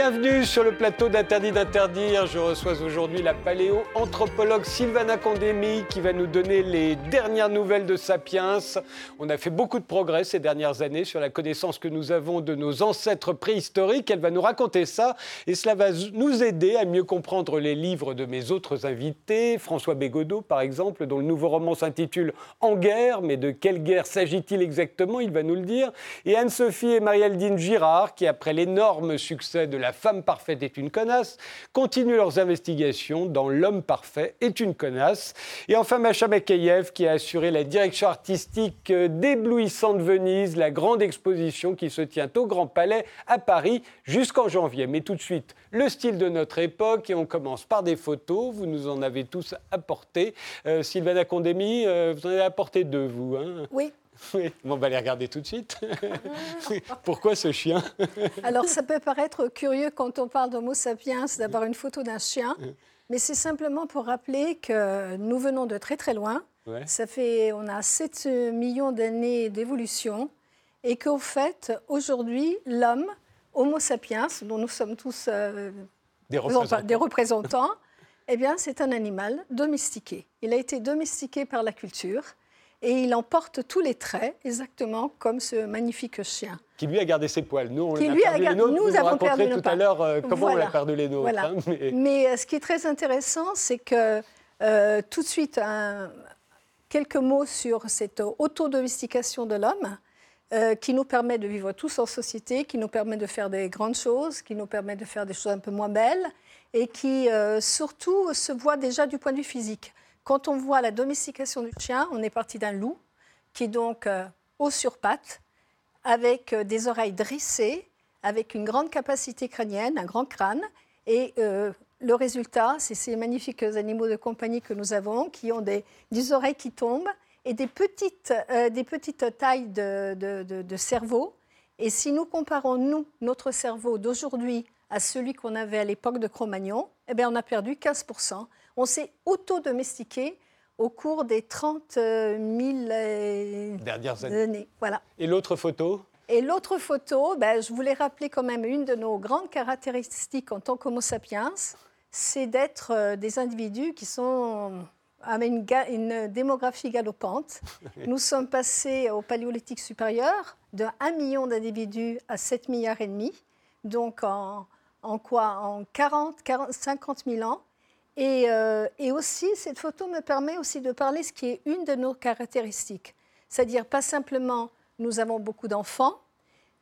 Bienvenue sur le plateau d'Interdit d'interdire. Je reçois aujourd'hui la paléo-anthropologue Sylvana Condemi qui va nous donner les dernières nouvelles de Sapiens. On a fait beaucoup de progrès ces dernières années sur la connaissance que nous avons de nos ancêtres préhistoriques. Elle va nous raconter ça et cela va nous aider à mieux comprendre les livres de mes autres invités. François Bégodeau, par exemple, dont le nouveau roman s'intitule En guerre, mais de quelle guerre s'agit-il exactement? Il va nous le dire. Et Anne-Sophie et Marie-Aldine Girard qui, après l'énorme succès de la femme parfaite est une connasse, continuent leurs investigations dans L'homme parfait est une connasse. Et enfin, Macha Makayev, qui a assuré la direction artistique d'Éblouissante Venise, la grande exposition qui se tient au Grand Palais à Paris jusqu'en janvier. Mais tout de suite, le style de notre époque, et on commence par des photos. Vous nous en avez tous apporté. Euh, Sylvana Condemi, euh, vous en avez apporté deux, vous. Hein? Oui. Oui, on va les regarder tout de suite. Pourquoi ce chien Alors, ça peut paraître curieux quand on parle d'Homo sapiens d'avoir une photo d'un chien, mais c'est simplement pour rappeler que nous venons de très très loin. Ça fait, on a 7 millions d'années d'évolution et qu'au fait, aujourd'hui, l'homme, Homo sapiens, dont nous sommes tous euh, des représentants, des représentants eh bien, c'est un animal domestiqué. Il a été domestiqué par la culture et il emporte tous les traits, exactement comme ce magnifique chien. Qui lui a gardé ses poils. Nous, on qui a lui perdu a les nôtres. Nous avons perdu tout à l'heure euh, comment voilà. on a perdu les nôtres. Voilà. hein, mais... mais... ce qui est très intéressant, c'est que euh, tout de suite, un, quelques mots sur cette autodomestication de l'homme. Euh, qui nous permet de vivre tous en société, qui nous permet de faire des grandes choses, qui nous permet de faire des choses un peu moins belles, et qui euh, surtout se voit déjà du point de vue physique. Quand on voit la domestication du chien, on est parti d'un loup qui est donc euh, haut sur pattes, avec euh, des oreilles dressées, avec une grande capacité crânienne, un grand crâne, et euh, le résultat, c'est ces magnifiques animaux de compagnie que nous avons, qui ont des, des oreilles qui tombent et des petites, euh, des petites tailles de, de, de, de cerveau. Et si nous comparons, nous, notre cerveau d'aujourd'hui à celui qu'on avait à l'époque de Cro-Magnon, eh bien, on a perdu 15%. On s'est auto-domestiqué au cours des 30 000 euh, Dernières années. années. Voilà. Et l'autre photo Et l'autre photo, ben, je voulais rappeler quand même une de nos grandes caractéristiques en tant qu'Homo sapiens, c'est d'être euh, des individus qui sont avec une, une démographie galopante. Nous sommes passés au paléolithique supérieur de 1 million d'individus à 7 milliards et demi, donc en, en quoi? En 40, 40, 50 000 ans. Et, euh, et aussi, cette photo me permet aussi de parler ce qui est une de nos caractéristiques. C'est-à-dire pas simplement nous avons beaucoup d'enfants,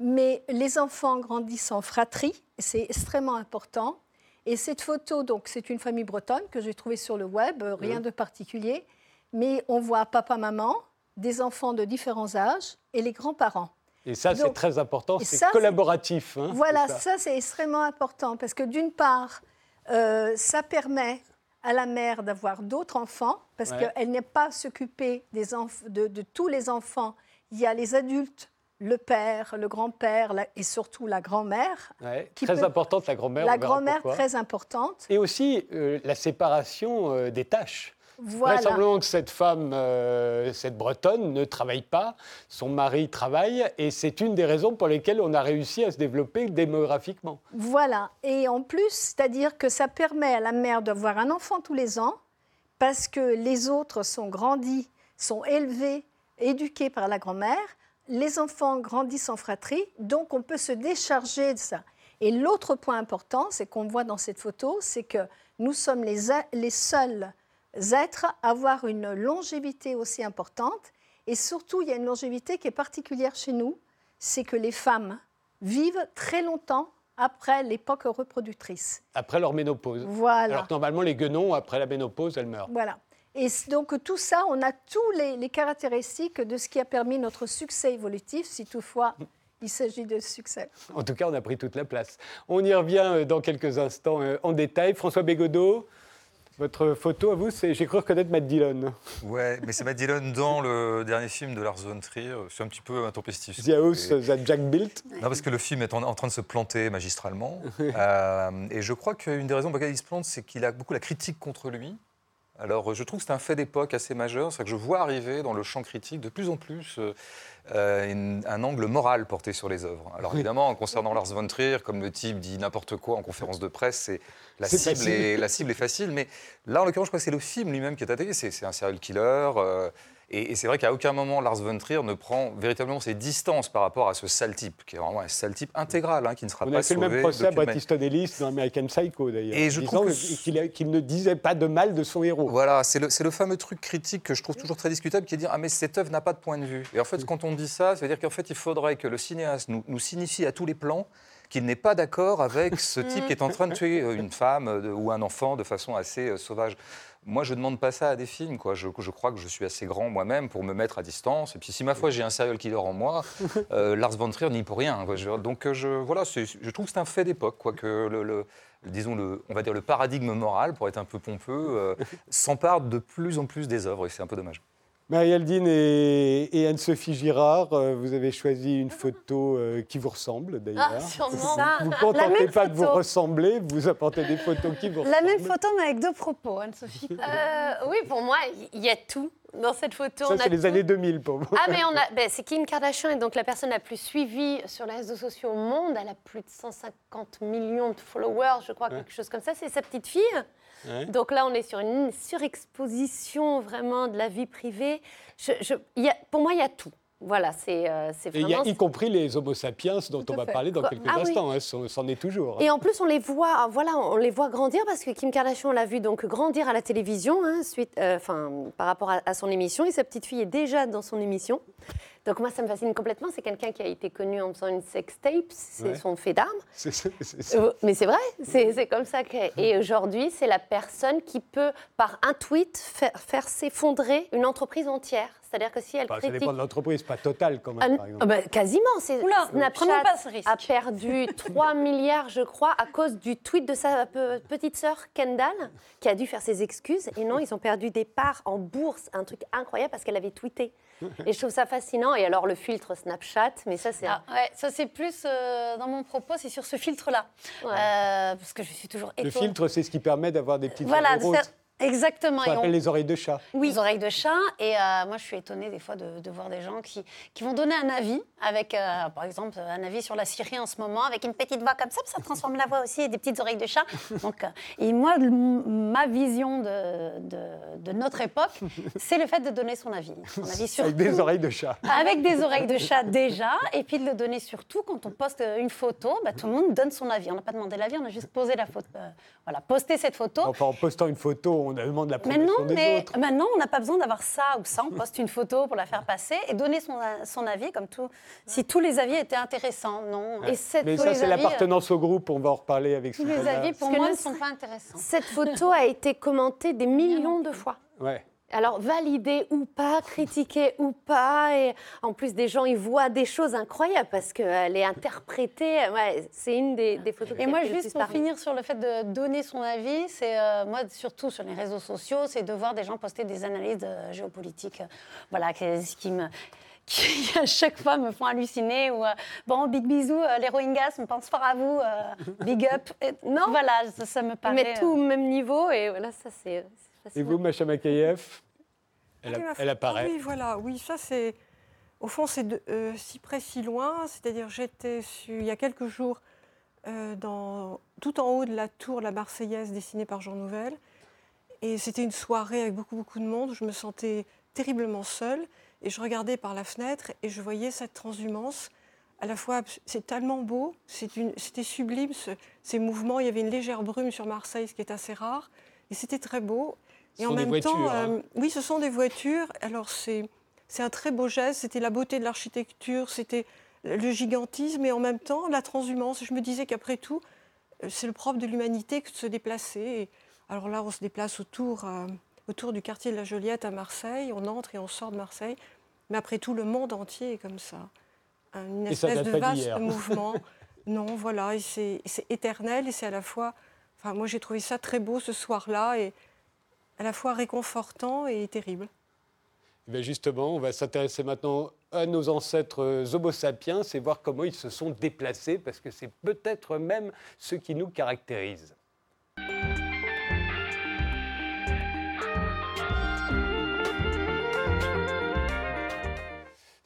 mais les enfants grandissent en fratrie, c'est extrêmement important. Et cette photo, donc, c'est une famille bretonne que j'ai trouvée sur le web, euh, rien de particulier, mais on voit papa, maman, des enfants de différents âges et les grands-parents. Et ça, c'est très important, c'est collaboratif. hein, Voilà, ça, c'est extrêmement important parce que d'une part, euh, ça permet à la mère d'avoir d'autres enfants parce Ouais. qu'elle n'est pas à s'occuper des de, de tous les enfants. Il y a les adultes, le père, le grand-père et surtout la grand-mère. Ouais, Très peut- importante, la grand-mère. La grand-mère très importante. Et aussi euh, la séparation euh, des tâches. Voilà. Vraisemblablement que cette femme, euh, cette bretonne, ne travaille pas, son mari travaille, et c'est une des raisons pour lesquelles on a réussi à se développer démographiquement. Voilà. Et en plus, c'est-à-dire que ça permet à la mère d'avoir un enfant tous les ans parce que les autres sont grandis, sont élevés, éduqués par la grand-mère. Les enfants grandissent en fratrie, donc on peut se décharger de ça. Et l'autre point important, c'est qu'on voit dans cette photo, c'est que nous sommes les, seuls êtres avoir une longévité aussi importante. Et surtout, il y a une longévité qui est particulière chez nous, c'est que les femmes vivent très longtemps après l'époque reproductrice. Après leur ménopause. Voilà. Alors que normalement, les guenons, après la ménopause, elles meurent. Voilà. Et donc tout ça, on a tous les, les caractéristiques de ce qui a permis notre succès évolutif, si toutefois il s'agit de succès. En tout cas, on a pris toute la place. On y revient euh, dans quelques instants euh, en détail. François Bégodeau, votre photo à vous, c'est J'ai cru reconnaître Matt Dillon. Ouais, mais c'est Matt Dillon dans le dernier film de Lars von Trier. C'est un petit peu intempestif. The House Et- that Jack built. Non, parce que le film est en, en train de se planter magistralement. Euh, et je crois qu'une des raisons pour lesquelles il se plante, c'est qu'il a beaucoup la critique contre lui. Alors, je trouve que c'est un fait d'époque assez majeur. C'est que je vois arriver dans le champ critique de plus en plus euh, euh, une- un angle moral porté sur les œuvres. Alors, Oui. évidemment, concernant Lars von Trier, comme le type dit n'importe quoi en conférence de presse, c'est la, cible est, la cible est facile. Mais là, en l'occurrence, je crois que c'est le film lui-même qui est attaqué. C'est c'est un serial killer. euh, et, et c'est vrai qu'à aucun moment, Lars von Trier ne prend véritablement ses distances par rapport à ce sale type, qui est vraiment un sale type intégral, hein, qui ne sera On pas a fait le même sauvé procès à Easton Ellis dans American Psycho, d'ailleurs. Et je trouve qu'il ne disait pas de mal de son héros. Voilà, c'est le, fameux truc critique que je trouve toujours très discutable, qui est de dire Ah, mais cette œuvre n'a pas de point de vue. Et en fait, quand on dit ça, ça veut dire qu'en fait, il faudrait que le cinéaste nous, nous signifie à tous les plans qu'il n'est pas d'accord avec ce type qui est en train de tuer euh, une femme euh, ou un enfant de façon assez euh, sauvage. Moi, je ne demande pas ça à des films. Quoi. Je, je crois que je suis assez grand moi-même pour me mettre à distance. Et puis, si ma foi, j'ai un serial killer en moi, euh, Lars von Trier n'y pour rien. quoi. Je- donc, euh, je, voilà, je trouve que c'est un fait d'époque. quoi, que le, le- disons, le, on va dire le paradigme moral, pour être un peu pompeux, euh, s'empare de plus en plus des œuvres. Et c'est un peu dommage. Marie-Aldine et, et Anne-Sophie Girard, euh, vous avez choisi une photo euh, qui vous ressemble, d'ailleurs. Ah, sûrement. Vous ne contentez pas de vous photo. ressembler, vous apportez des photos qui vous La même ressemblent. photo, mais avec deux propos, Anne-Sophie. Euh, oui, pour moi, il y a tout dans cette photo. Ça, On a c'est les tout. années 2000 pour vous. Ah, mais on a, ben, c'est Kim Kardashian est donc la personne la plus suivie sur les réseaux sociaux au monde. Elle a plus de 150 millions de followers, je crois, quelque chose comme ça. C'est sa petite fille. Ouais. Donc là, on est sur une surexposition vraiment de la vie privée. Je- je- il y a- pour moi, il y a tout. Voilà, c'est euh, Et il y a vraiment. y compris les Homo sapiens dont on va fait. parler dans Quoi? quelques Ah oui. instants. hein, c'en est toujours. Et en plus, on les voit, voilà, on les voit grandir parce que Kim Kardashian on l'a vu donc grandir à la télévision, hein, suite, euh, enfin, par rapport à, à son émission, et sa petite fille est déjà dans son émission. Donc moi, ça me fascine complètement. C'est quelqu'un qui a été connu en faisant une sextape, c'est Ouais. son fait d'armes. C'est- c'est- c'est ça. Euh, Mais c'est vrai, c'est c'est comme ça que. Et aujourd'hui, c'est la personne qui peut, par un tweet, faire, faire s'effondrer une entreprise entière. C'est-à-dire que si elle Enfin, ça critique. dépend de l'entreprise, pas total quand Ah, même, par exemple. ah bah, quasiment. C'est Snapchat pas ce risque. a perdu 3 milliards, je crois, à cause du tweet de sa pe- petite sœur Kendall, qui a dû faire ses excuses. Et non, ils ont perdu des parts en bourse, un truc incroyable parce qu'elle avait tweeté. Et je trouve ça fascinant. Et alors le filtre Snapchat, mais ça c'est. Ah, ouais, ça c'est plus euh, dans mon propos, c'est sur ce filtre-là. Ouais. Euh, parce que je suis toujours Le étonnée. filtre, c'est ce qui permet d'avoir des petites Voilà, exactement. Ça Et on- les oreilles de chat. Oui. Les oreilles de chat. Et euh, moi, je suis étonnée des fois de, de voir des gens qui, qui vont donner un avis, avec, euh, par exemple, un avis sur la Syrie en ce moment, avec une petite voix comme ça, ça transforme la voix aussi et des petites oreilles de chat. Donc, euh, et moi, ma vision de, de- de notre époque, c'est le fait de donner son avis. Son avis sur Avec des oreilles de chat. Avec des oreilles de chat déjà, et puis de le donner surtout quand on poste une photo, bah, tout le monde donne son avis. On n'a pas demandé l'avis, on a juste posé la photo. voilà, posté cette photo. Enfin, en postant une photo, on demande l'approbation Maintenant, des mais autres. maintenant, on n'a pas besoin d'avoir ça ou ça. On poste une photo pour la faire passer et donner son, son avis comme tout. Si tous les avis étaient intéressants, non. Et cette, Mais ça, c'est l'appartenance au groupe, on va en reparler avec tous les avis, pour moi, ne sont pas intéressants. cette photo a été commentée des millions de fois. Ouais. Alors, validé ou pas, critiqué ou pas, et en plus des gens, ils voient des choses incroyables parce qu'elle est interprétée. Ouais, c'est une des, des photos. Et moi, juste pour finir sur le fait de donner son avis, c'est euh, moi surtout sur les réseaux sociaux, c'est de voir des gens poster des analyses euh, géopolitiques, euh, voilà, qui, qui me qui à chaque fois me font halluciner ou euh, bon big bisous euh, les Rohingyas on pense fort à vous euh, big up Et- Non. voilà ça, ça me paraît mettent tout au même niveau, et voilà, ça c'est. Et vous. Macha Makayev elle, apparaît. Ah oui, voilà. Oui, ça c'est. Au fond, c'est euh, si près, si loin. C'est-à-dire, j'étais il y a quelques jours euh, dans, tout en haut de la tour La Marseillaise dessinée par Jean Nouvel. Et c'était une soirée avec beaucoup, beaucoup de monde. Je me sentais terriblement seule. Et je regardais par la fenêtre et je voyais cette transhumance. À la fois, c'est tellement beau, c'est une- c'était sublime, ce- ces mouvements. Il y avait une légère brume sur Marseille, ce qui est assez rare. Et c'était très beau. Ce Et sont en des même temps, voitures, hein. euh, oui, ce sont des voitures. Alors, c'est c'est un très beau geste. C'était la beauté de l'architecture, c'était le gigantisme et en même temps la transhumance. Je me disais qu'après tout, euh, c'est le propre de l'humanité que de se déplacer. Et alors là, on se déplace autour, euh, autour du quartier de la Joliette à Marseille. On entre et on sort de Marseille. Mais après tout, le monde entier est comme ça. Une ça espèce de vaste mouvement. Non, voilà, c'est éternel et c'est à la fois. Enfin, moi, j'ai trouvé ça très beau ce soir-là et à la fois réconfortant et terrible. Eh justement, on va s'intéresser maintenant à nos ancêtres euh, Homo sapiens et voir comment ils se sont déplacés, parce que c'est peut-être même ce qui nous caractérise.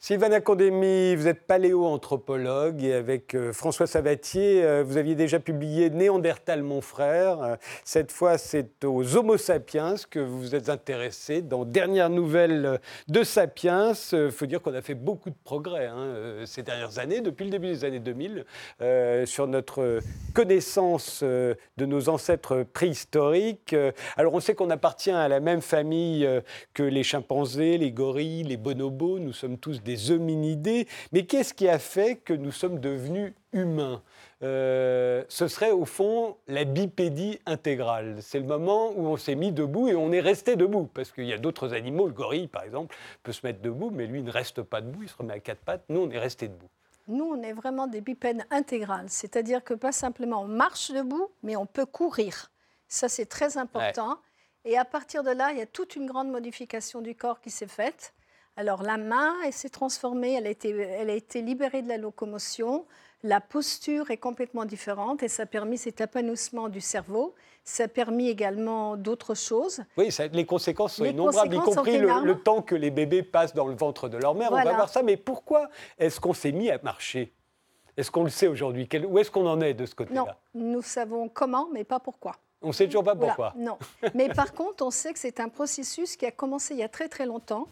Sylvana Condémy, vous êtes paléoanthropologue et avec euh, François Sabatier, euh, vous aviez déjà publié Néandertal, mon frère. Euh, cette fois, c'est aux Homo sapiens que vous vous êtes intéressé dans Dernières nouvelles de Sapiens. Il faut dire qu'on a fait beaucoup de progrès hein, ces dernières années, depuis le début des années 2000, sur notre connaissance de nos ancêtres préhistoriques. Alors, on sait qu'on appartient à la même famille que les chimpanzés, les gorilles, les bonobos. Nous sommes tous des des hominidés. Mais qu'est-ce qui a fait que nous sommes devenus humains euh, ce serait au fond la bipédie intégrale. C'est le moment où on s'est mis debout et on est resté debout. Parce qu'il y a d'autres animaux, le gorille par exemple, peut se mettre debout, mais lui ne reste pas debout, il se remet à quatre pattes. Nous, on est resté debout. Nous, on est vraiment des bipèdes intégrales. C'est-à-dire que pas simplement on marche debout, mais on peut courir. Ça, c'est très important. Et à partir de là, il y a toute une grande modification du corps qui s'est faite. Alors la main, elle s'est transformée, elle a, été, elle a été libérée de la locomotion. La posture est complètement différente et ça a permis cet épanouissement du cerveau. Ça a permis également d'autres choses. Oui, les conséquences sont innombrables, y compris le, temps que les bébés passent dans le ventre de leur mère. On va voir ça. Mais pourquoi est-ce qu'on s'est mis à marcher? Est-ce qu'on le sait aujourd'hui? Où est-ce qu'on en est de ce côté-là? Non, nous savons comment, mais pas pourquoi. On ne sait toujours pas pourquoi. non. Mais par contre, on sait que c'est un processus qui a commencé il y a très très longtemps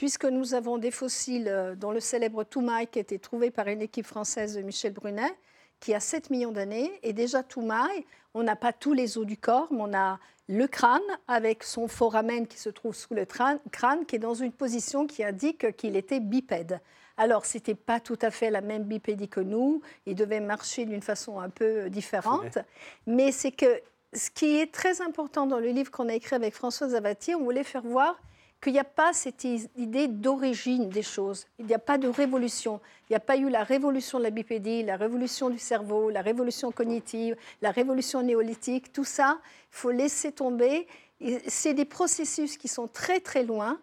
puisque nous avons des fossiles euh, dont le célèbre Toumaï qui a été trouvé par une équipe française de Michel Brunet, qui a 7 millions d'années. Et déjà, Toumaï, on n'a pas tous les os du corps, mais on a le crâne avec son foramen qui se trouve sous le crâne, qui est dans une position qui indique qu'il était bipède. Alors, ce n'était pas tout à fait la même bipédie que nous, il devait marcher d'une façon un peu différente, mais c'est que ce qui est très important dans le livre qu'on a écrit avec François Zavatier, on voulait faire voir qu'il n'y a pas cette idée d'origine des choses. Il n'y a pas de révolution. Il n'y a pas eu la révolution de la bipédie, la révolution du cerveau, la révolution cognitive, la révolution néolithique. Tout ça, il faut laisser tomber. C'est des processus qui sont très très loin,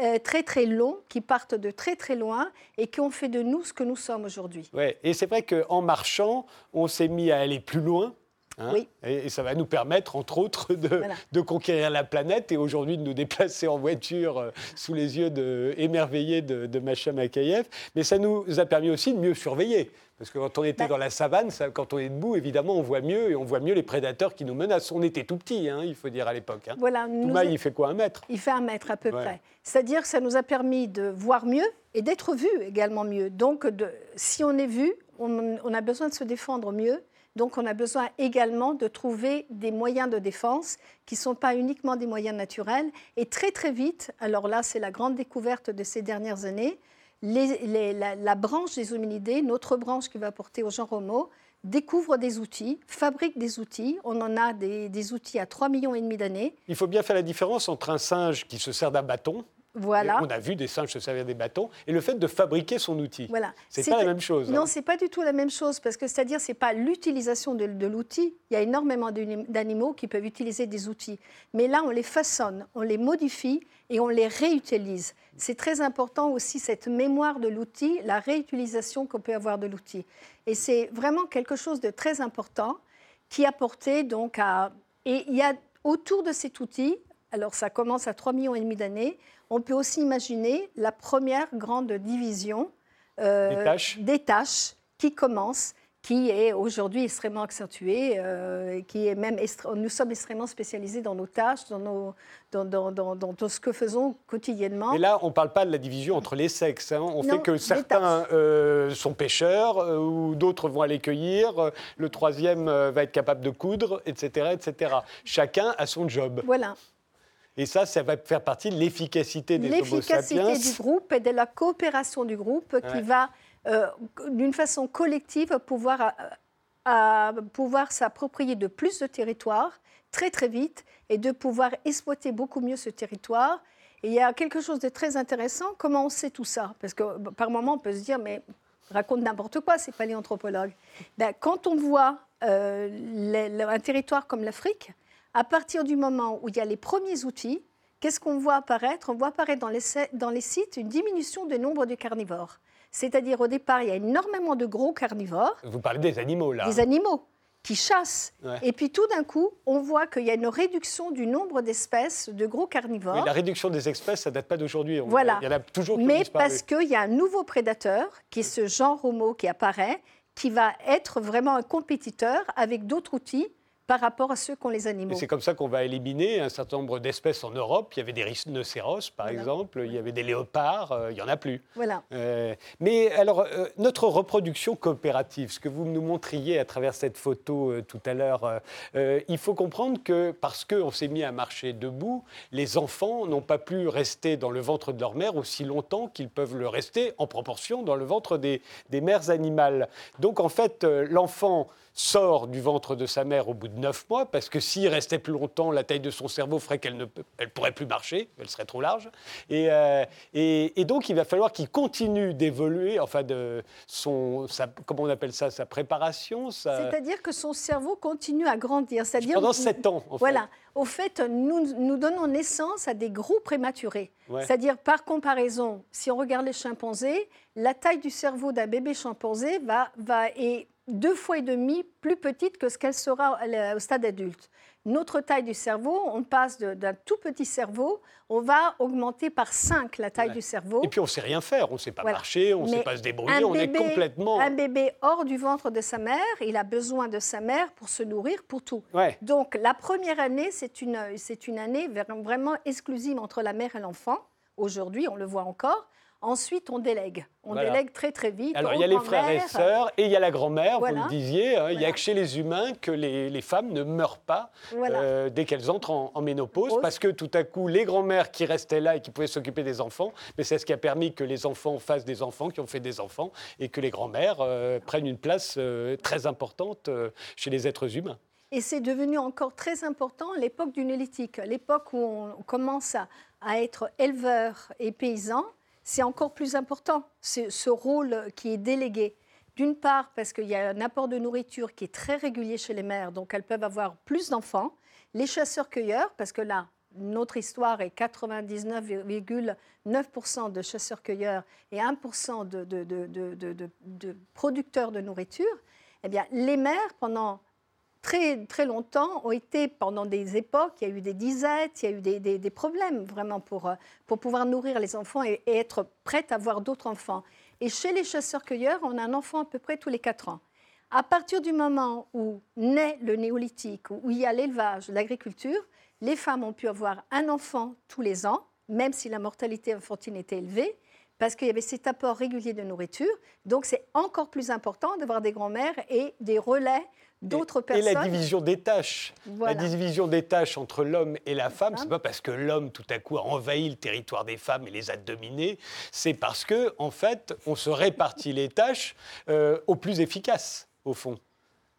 euh, très très longs, qui partent de très très loin et qui ont fait de nous ce que nous sommes aujourd'hui. Ouais, et c'est vrai qu'en marchant, on s'est mis à aller plus loin Hein oui. et, ça va nous permettre, entre autres, de, conquérir la planète et aujourd'hui de nous déplacer en voiture euh, sous les yeux de, émerveillés de, de Macha Makayev. Mais ça nous a permis aussi de mieux surveiller. Parce que quand on était bah dans la savane, quand on est debout, évidemment, on voit mieux et on voit mieux les prédateurs qui nous menacent. On était tout petit, hein, il faut dire, à l'époque. Hein. Voilà, il fait quoi, un mètre? Il fait un mètre à peu près. C'est-à-dire que ça nous a permis de voir mieux et d'être vu également mieux. Donc, de, si on est vu, on a besoin de se défendre mieux donc on a besoin également de trouver des moyens de défense qui ne sont pas uniquement des moyens naturels. Et très très vite, alors là c'est la grande découverte de ces dernières années, la, branche des hominidés, notre branche qui va porter au genre Homo, découvre des outils, fabrique des outils. On en a des, des outils à 3,5 millions et demi d'années. Il faut bien faire la différence entre un singe qui se sert d'un bâton voilà. On a vu des singes se servir des bâtons et le fait de fabriquer son outil. Voilà. C'est pas la même chose. Non, hein. c'est pas du tout la même chose parce que c'est-à-dire c'est pas l'utilisation de, l'outil. Il y a énormément d'animaux qui peuvent utiliser des outils, mais là on les façonne, on les modifie et on les réutilise. C'est très important aussi cette mémoire de l'outil, la réutilisation qu'on peut avoir de l'outil. Et c'est vraiment quelque chose de très important qui a porté donc à et il y a autour de cet outil, alors ça commence à 3 millions et demi d'années, on peut aussi imaginer la première grande division euh, des, tâches. qui commence, qui est aujourd'hui extrêmement accentuée, euh, qui est même nous sommes extrêmement spécialisés dans nos tâches, dans, nos, dans, tout ce que faisons quotidiennement. Et là, on ne parle pas de la division entre les sexes. Hein. On fait que certains euh, sont pêcheurs, ou d'autres vont aller cueillir, le troisième va être capable de coudre, etc., etc. Chacun a son job. Voilà. Et ça, ça va faire partie de l'efficacité des Homo sapiens. L'efficacité du groupe et de la coopération du groupe qui va, euh, d'une façon collective, pouvoir, euh, pouvoir s'approprier de plus de territoire très très vite et de pouvoir exploiter beaucoup mieux ce territoire. Et il y a quelque chose de très intéressant, comment on sait tout ça? Parce que par moment, on peut se dire, mais raconte n'importe quoi, c'est paléanthropologue. Ben, quand on voit euh, un territoire comme l'Afrique, à partir du moment où il y a les premiers outils, qu'est-ce qu'on voit apparaître? On voit apparaître dans les, dans les sites une diminution du nombre de carnivores. C'est-à-dire, au départ, il y a énormément de gros carnivores. Vous parlez des animaux, là. Des animaux. qui chassent. Ouais. Et puis tout d'un coup, on voit qu'il y a une réduction du nombre d'espèces de gros carnivores. Oui, la réduction des espèces, ça date pas d'aujourd'hui. Voilà. Il y en a toujours qui mais parce qu'il y a un nouveau prédateur, qui est ce genre homo qui apparaît, qui va être vraiment un compétiteur avec d'autres outils par rapport à ceux qu'ont les animaux. c'est comme ça qu'on va éliminer un certain nombre d'espèces en Europe. Il y avait des rhinocéros, par Voilà. exemple, il y avait des léopards, euh, il n'y en a plus. Voilà. Euh, mais alors, euh, notre reproduction coopérative, ce que vous nous montriez à travers cette photo tout à l'heure, il faut comprendre que parce qu'on s'est mis à marcher debout, les enfants n'ont pas pu rester dans le ventre de leur mère aussi longtemps qu'ils peuvent le rester en proportion dans le ventre des, des mères animales. Donc en fait, l'enfant sort du ventre de sa mère au bout de neuf mois, parce que s'il restait plus longtemps, la taille de son cerveau ferait qu'elle ne elle pourrait plus marcher, elle serait trop large. Et, euh, et- et donc, il va falloir qu'il continue d'évoluer, enfin, de son, sa- comment on appelle ça, sa préparation, sa- C'est-à-dire que son cerveau continue à grandir. C'est-à-dire pendant sept ans. En fait. Voilà. Au fait, nous, nous donnons naissance à des gros prématurés. Ouais. C'est-à-dire, par comparaison, si on regarde les chimpanzés, la taille du cerveau d'un bébé chimpanzé va, va, est deux fois et demi plus petite que ce qu'elle sera au stade adulte. Notre taille du cerveau, on passe d'un tout petit cerveau, on va augmenter par 5 la taille Ouais. du cerveau. Et puis, on ne sait rien faire, on ne sait pas Voilà. marcher, on ne sait pas se débrouiller, on est complètement. Un bébé hors du ventre de sa mère, il a besoin de sa mère pour se nourrir, pour tout. Ouais. Donc la première année, c'est une, une année vraiment exclusive entre la mère et l'enfant. Aujourd'hui, on le voit encore. Ensuite, on délègue. On Voilà. délègue très très vite. Alors, il y a les frères et sœurs et il y a la grand-mère, Voilà. vous le disiez. hein, Il n'y a que chez les humains que les, les femmes ne meurent pas euh, dès qu'elles entrent en, en ménopause, parce que tout à coup, les grands-mères qui restaient là et qui pouvaient s'occuper des enfants, mais c'est ce qui a permis que les enfants fassent des enfants, qui ont fait des enfants, et que les grands-mères euh, prennent une place euh, très importante chez les êtres humains. Et c'est devenu encore très important à l'époque du néolithique, l'époque où on commence à, à être éleveur et paysan. C'est encore plus important, ce rôle qui est délégué. D'une part, parce qu'il y a un apport de nourriture qui est très régulier chez les mères, donc elles peuvent avoir plus d'enfants. Les chasseurs-cueilleurs, parce que là, notre histoire est 99,9% de chasseurs-cueilleurs et 1% de, de- de- de- de- de- de producteurs de nourriture. Eh bien, les mères, pendant très, très longtemps, ont été, pendant des époques, il y a eu des disettes, il y a eu des, des- problèmes vraiment pour, euh, pour pouvoir nourrir les enfants et, être prête à avoir d'autres enfants. Et chez les chasseurs-cueilleurs, on a un enfant à peu près tous les quatre ans. À partir du moment où naît le néolithique, où il y a l'élevage, l'agriculture, les femmes ont pu avoir un enfant tous les ans, même si la mortalité infantile était élevée, parce qu'il y avait cet apport régulier de nourriture. Donc c'est encore plus important d'avoir des grands-mères et des relais d'autres Et la division des tâches. Voilà. La division des tâches entre l'homme et la femme, femme. c'est pas parce que l'homme tout à coup a envahi le territoire des femmes et les a dominées, c'est parce que en fait, on se répartit les tâches euh, au plus efficace, au fond.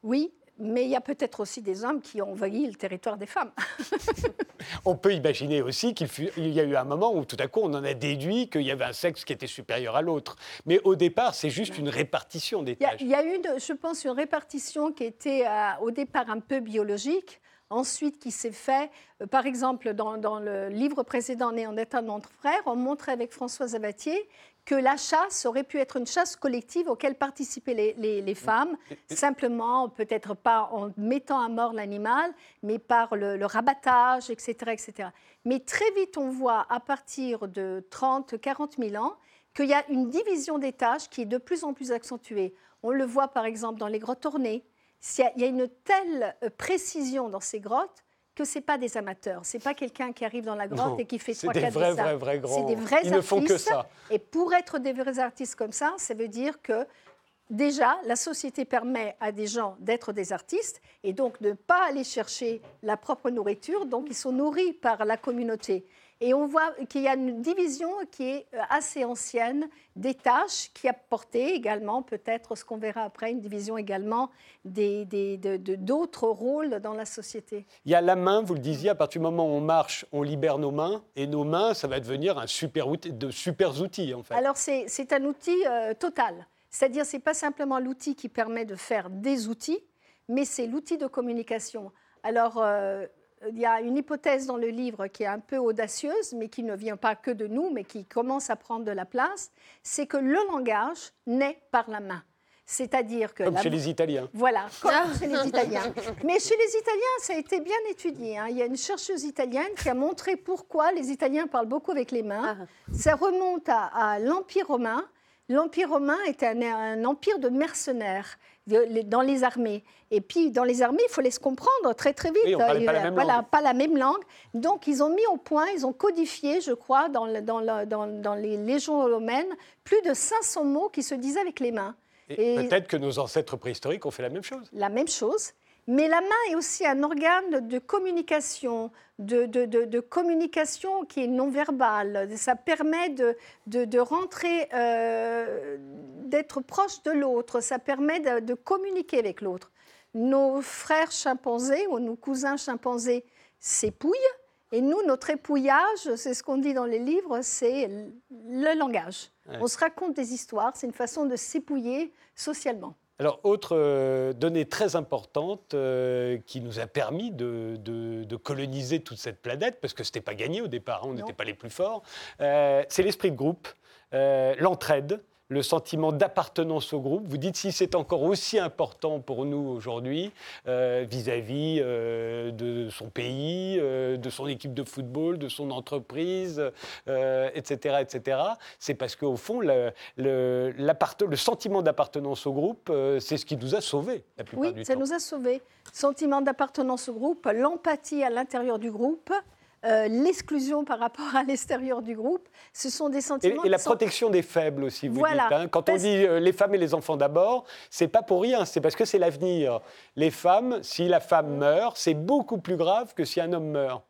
Oui, mais il y a peut-être aussi des hommes qui ont envahi le territoire des femmes. On peut imaginer aussi qu'il y a eu un moment où tout à coup on en a déduit qu'il y avait un sexe qui était supérieur à l'autre. Mais au départ, c'est juste une répartition des tâches. il y a eu, de- je pense, une répartition qui était euh, au départ un peu biologique, ensuite qui s'est fait, euh, par exemple, dans, dans le livre précédent, Né en état de notre frère, on montrait avec Françoise Avatier que la chasse aurait pu être une chasse collective auquel participaient les, les- les femmes, simplement, peut-être pas en mettant à mort l'animal, mais par le, le rabattage, etc., etc. Mais très vite, on voit à partir de 30, 40 000 ans qu'il y a une division des tâches qui est de plus en plus accentuée. On le voit par exemple dans les grottes ornées. Il y a- il y a une telle euh, précision dans ces grottes que ce n'est pas des amateurs. Ce n'est pas quelqu'un qui arrive dans la grotte Non, et qui fait c'est trois, quatre vrais, vrais, vrais C'est grands. des vrais Ils ne font que artistes. ça. Et pour être des vrais artistes comme ça, ça veut dire que déjà, la société permet à des gens d'être des artistes et donc de ne pas aller chercher la propre nourriture. Donc, ils sont nourris par la communauté. Et on voit qu'il y a une division qui est euh, assez ancienne des tâches qui a porté également, peut-être ce qu'on verra après, une division également des- des- de- de- d'autres rôles dans la société. Il y a la main, vous le disiez, à partir du moment où on marche, on libère nos mains, et nos mains, ça va devenir un super outil, de super outils en fait. Alors, c'est c'est un outil euh, total. C'est-à-dire, ce n'est pas simplement l'outil qui permet de faire des outils, mais c'est l'outil de communication. Alors, euh, il y a une hypothèse dans le livre qui est un peu audacieuse, mais qui ne vient pas que de nous, mais qui commence à prendre de la place, c'est que le langage naît par la main. C'est-à-dire que... Comme la- chez les Italiens. Voilà, comme chez les Italiens. Mais chez les Italiens, ça a été bien étudié. hein. Il y a une chercheuse italienne qui a montré pourquoi les Italiens parlent beaucoup avec les mains. Ça remonte à, à l'Empire romain. L'Empire romain était un, un empire de mercenaires les- dans les armées. Et puis, dans les armées, il fallait se comprendre très, très vite. Oui, on parlait pas la Euh, même voilà, langue. pas la même langue. Donc, ils ont mis au point, ils ont codifié, je crois, dans, le- dans, le- dans- dans les légions romaines, plus de 500 mots qui se disaient avec les mains. Et, Et- peut-être que nos ancêtres préhistoriques ont fait la même chose. la même chose. Mais la main est aussi un organe de communication, de, de- de- de communication qui est non verbale. Ça permet de, rentrer, euh, d'être proche de l'autre. Ça permet de, de communiquer avec l'autre. Nos frères chimpanzés ou nos cousins chimpanzés s'épouillent. Et nous, notre épouillage, c'est ce qu'on dit dans les livres, c'est le langage. Ouais. On se raconte des histoires, c'est une façon de s'épouiller socialement. Alors, autre euh, donnée très importante euh, qui nous a permis de, de- de coloniser toute cette planète, parce que ce n'était pas gagné au départ, hein, on n'était pas les plus forts, euh, c'est l'esprit de groupe, l'entraide, le sentiment d'appartenance au groupe. Vous dites si c'est encore aussi important pour nous aujourd'hui euh, vis-à-vis euh, de son pays, euh, de son équipe de football, de son entreprise, etc., etc. C'est parce qu'au fond, le, le, l'apparte- le sentiment d'appartenance au groupe, c'est ce qui nous a sauvés la plupart Oui, du ça temps. nous a sauvés. Sentiment d'appartenance au groupe, l'empathie à l'intérieur du groupe, euh, l'exclusion par rapport à l'extérieur du groupe, ce sont des sentiments et la sont- protection des faibles aussi, vous Voilà. dites. hein. Quand on dit euh, les femmes et les enfants d'abord, c'est pas pour rien, c'est parce que c'est l'avenir. Les femmes, si la femme meurt, c'est beaucoup plus grave que si un homme meurt.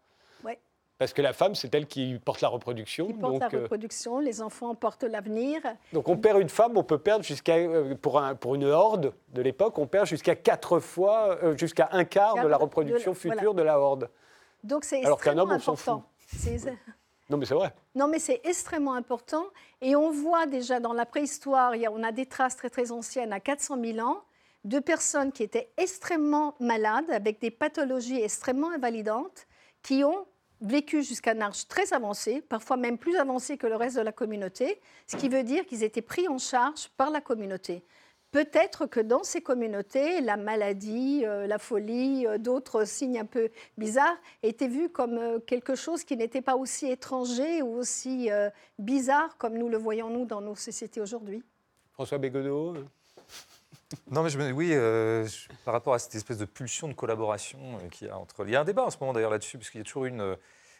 Parce que la femme, c'est elle qui porte la reproduction. qui donc, la euh, reproduction, les enfants portent l'avenir. donc on perd une femme, on peut perdre jusqu'à, pour, un- pour une horde de l'époque, on perd jusqu'à quatre fois, euh, jusqu'à un quart de la reproduction de la- future de la horde. Donc c'est Alors qu'un homme, on s'en important. C'est- Non mais c'est vrai. Non, mais c'est extrêmement important. Et on voit déjà dans la préhistoire, on a des traces très très anciennes, à 400 000 ans, de personnes qui étaient extrêmement malades, avec des pathologies extrêmement invalidantes, qui ont vécu jusqu'à un âge très avancé, parfois même plus avancé que le reste de la communauté, ce qui veut dire qu'ils étaient pris en charge par la communauté. Peut-être que dans ces communautés, la maladie, euh, la folie, euh, d'autres signes un peu bizarres étaient vus comme euh, quelque chose qui n'était pas aussi étranger ou aussi bizarre comme nous le voyons nous dans nos sociétés aujourd'hui. François Bégodeau Non, mais je me, oui, euh, je- par rapport à cette espèce de pulsion de collaboration euh, qu'il y a entre. Il y a un débat en ce moment d'ailleurs là-dessus, parce qu'il y a toujours une, euh,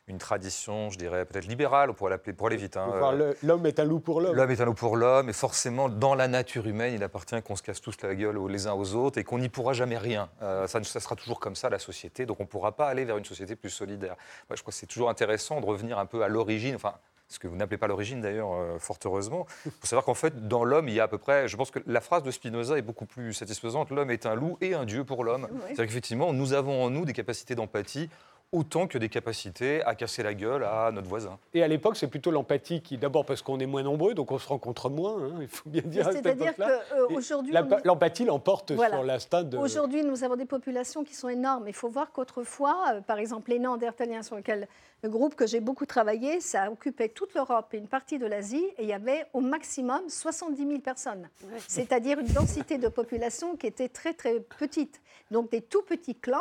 une tradition, je dirais peut-être libérale, on pourrait l'appeler pour aller vite. hein, euh, L'homme est un loup pour l'homme. L'homme est un loup pour l'homme, et forcément, dans la nature humaine, il appartient qu'on se casse tous la gueule aux- les uns aux autres et qu'on n'y pourra jamais rien. Euh, ça, ça sera toujours comme ça, la société, donc on ne pourra pas aller vers une société plus solidaire. Moi, je crois que c'est toujours intéressant de revenir un peu à l'origine, enfin, ce que vous n'appelez pas l'origine d'ailleurs, euh, fort heureusement, pour savoir qu'en fait, dans l'homme, il y a à peu près, je pense que la phrase de Spinoza est beaucoup plus satisfaisante, l'homme est un loup et un dieu pour l'homme. C'est-à-dire qu'effectivement, nous avons en nous des capacités d'empathie autant que des capacités à casser la gueule à notre voisin. Et à l'époque, c'est plutôt l'empathie qui, d'abord parce qu'on est moins nombreux, donc on se rencontre moins, hein, il faut bien dire C'est-à-dire qu'aujourd'hui, la- L'empathie l'emporte Voilà. sur l'instinct de... Aujourd'hui, nous avons des populations qui sont énormes. Il faut voir qu'autrefois, euh, par exemple, les Néandertaliens, sur lequel le groupe que j'ai beaucoup travaillé, ça occupait toute l'Europe et une partie de l'Asie, et il y avait au maximum 70 000 personnes. C'est-à-dire une densité de population qui était très, très petite. Donc des tout petits clans.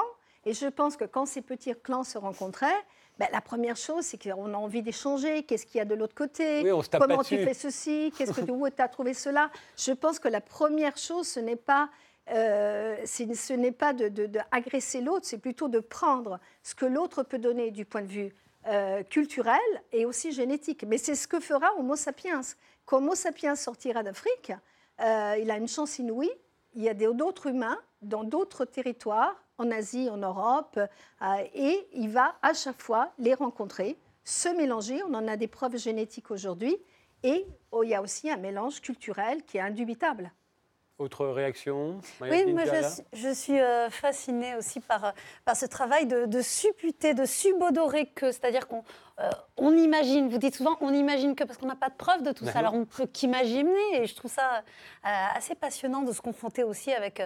Et je pense que quand ces petits clans se rencontraient, ben, la première chose, c'est qu'on a envie d'échanger. Qu'est-ce qu'il y a de l'autre côté Oui, on se tape pas Comment tu fais ceci Qu'est-ce que où tu as trouvé cela Je pense que la première chose, ce n'est pas euh, ce n'est pas de, de- de agresser l'autre, c'est plutôt de prendre ce que l'autre peut donner du point de vue euh, culturel et aussi génétique. Mais c'est ce que fera Homo sapiens. Quand Homo sapiens sortira d'Afrique, euh, il a une chance inouïe. Il y a d'autres humains dans d'autres territoires, en Asie, en Europe, euh, et il va à chaque fois les rencontrer, se mélanger. On en a des preuves génétiques aujourd'hui. Et oh, il y a aussi un mélange culturel qui est indubitable. Autre réaction Oui, moi je, je suis euh, fascinée aussi par, euh, par ce travail de, de supputer, de subodorer que, c'est-à-dire qu'on euh, on imagine, vous dites souvent on imagine que parce qu'on n'a pas de preuve de tout ça, alors on peut qu'imaginer et je trouve ça euh, assez passionnant de se confronter aussi avec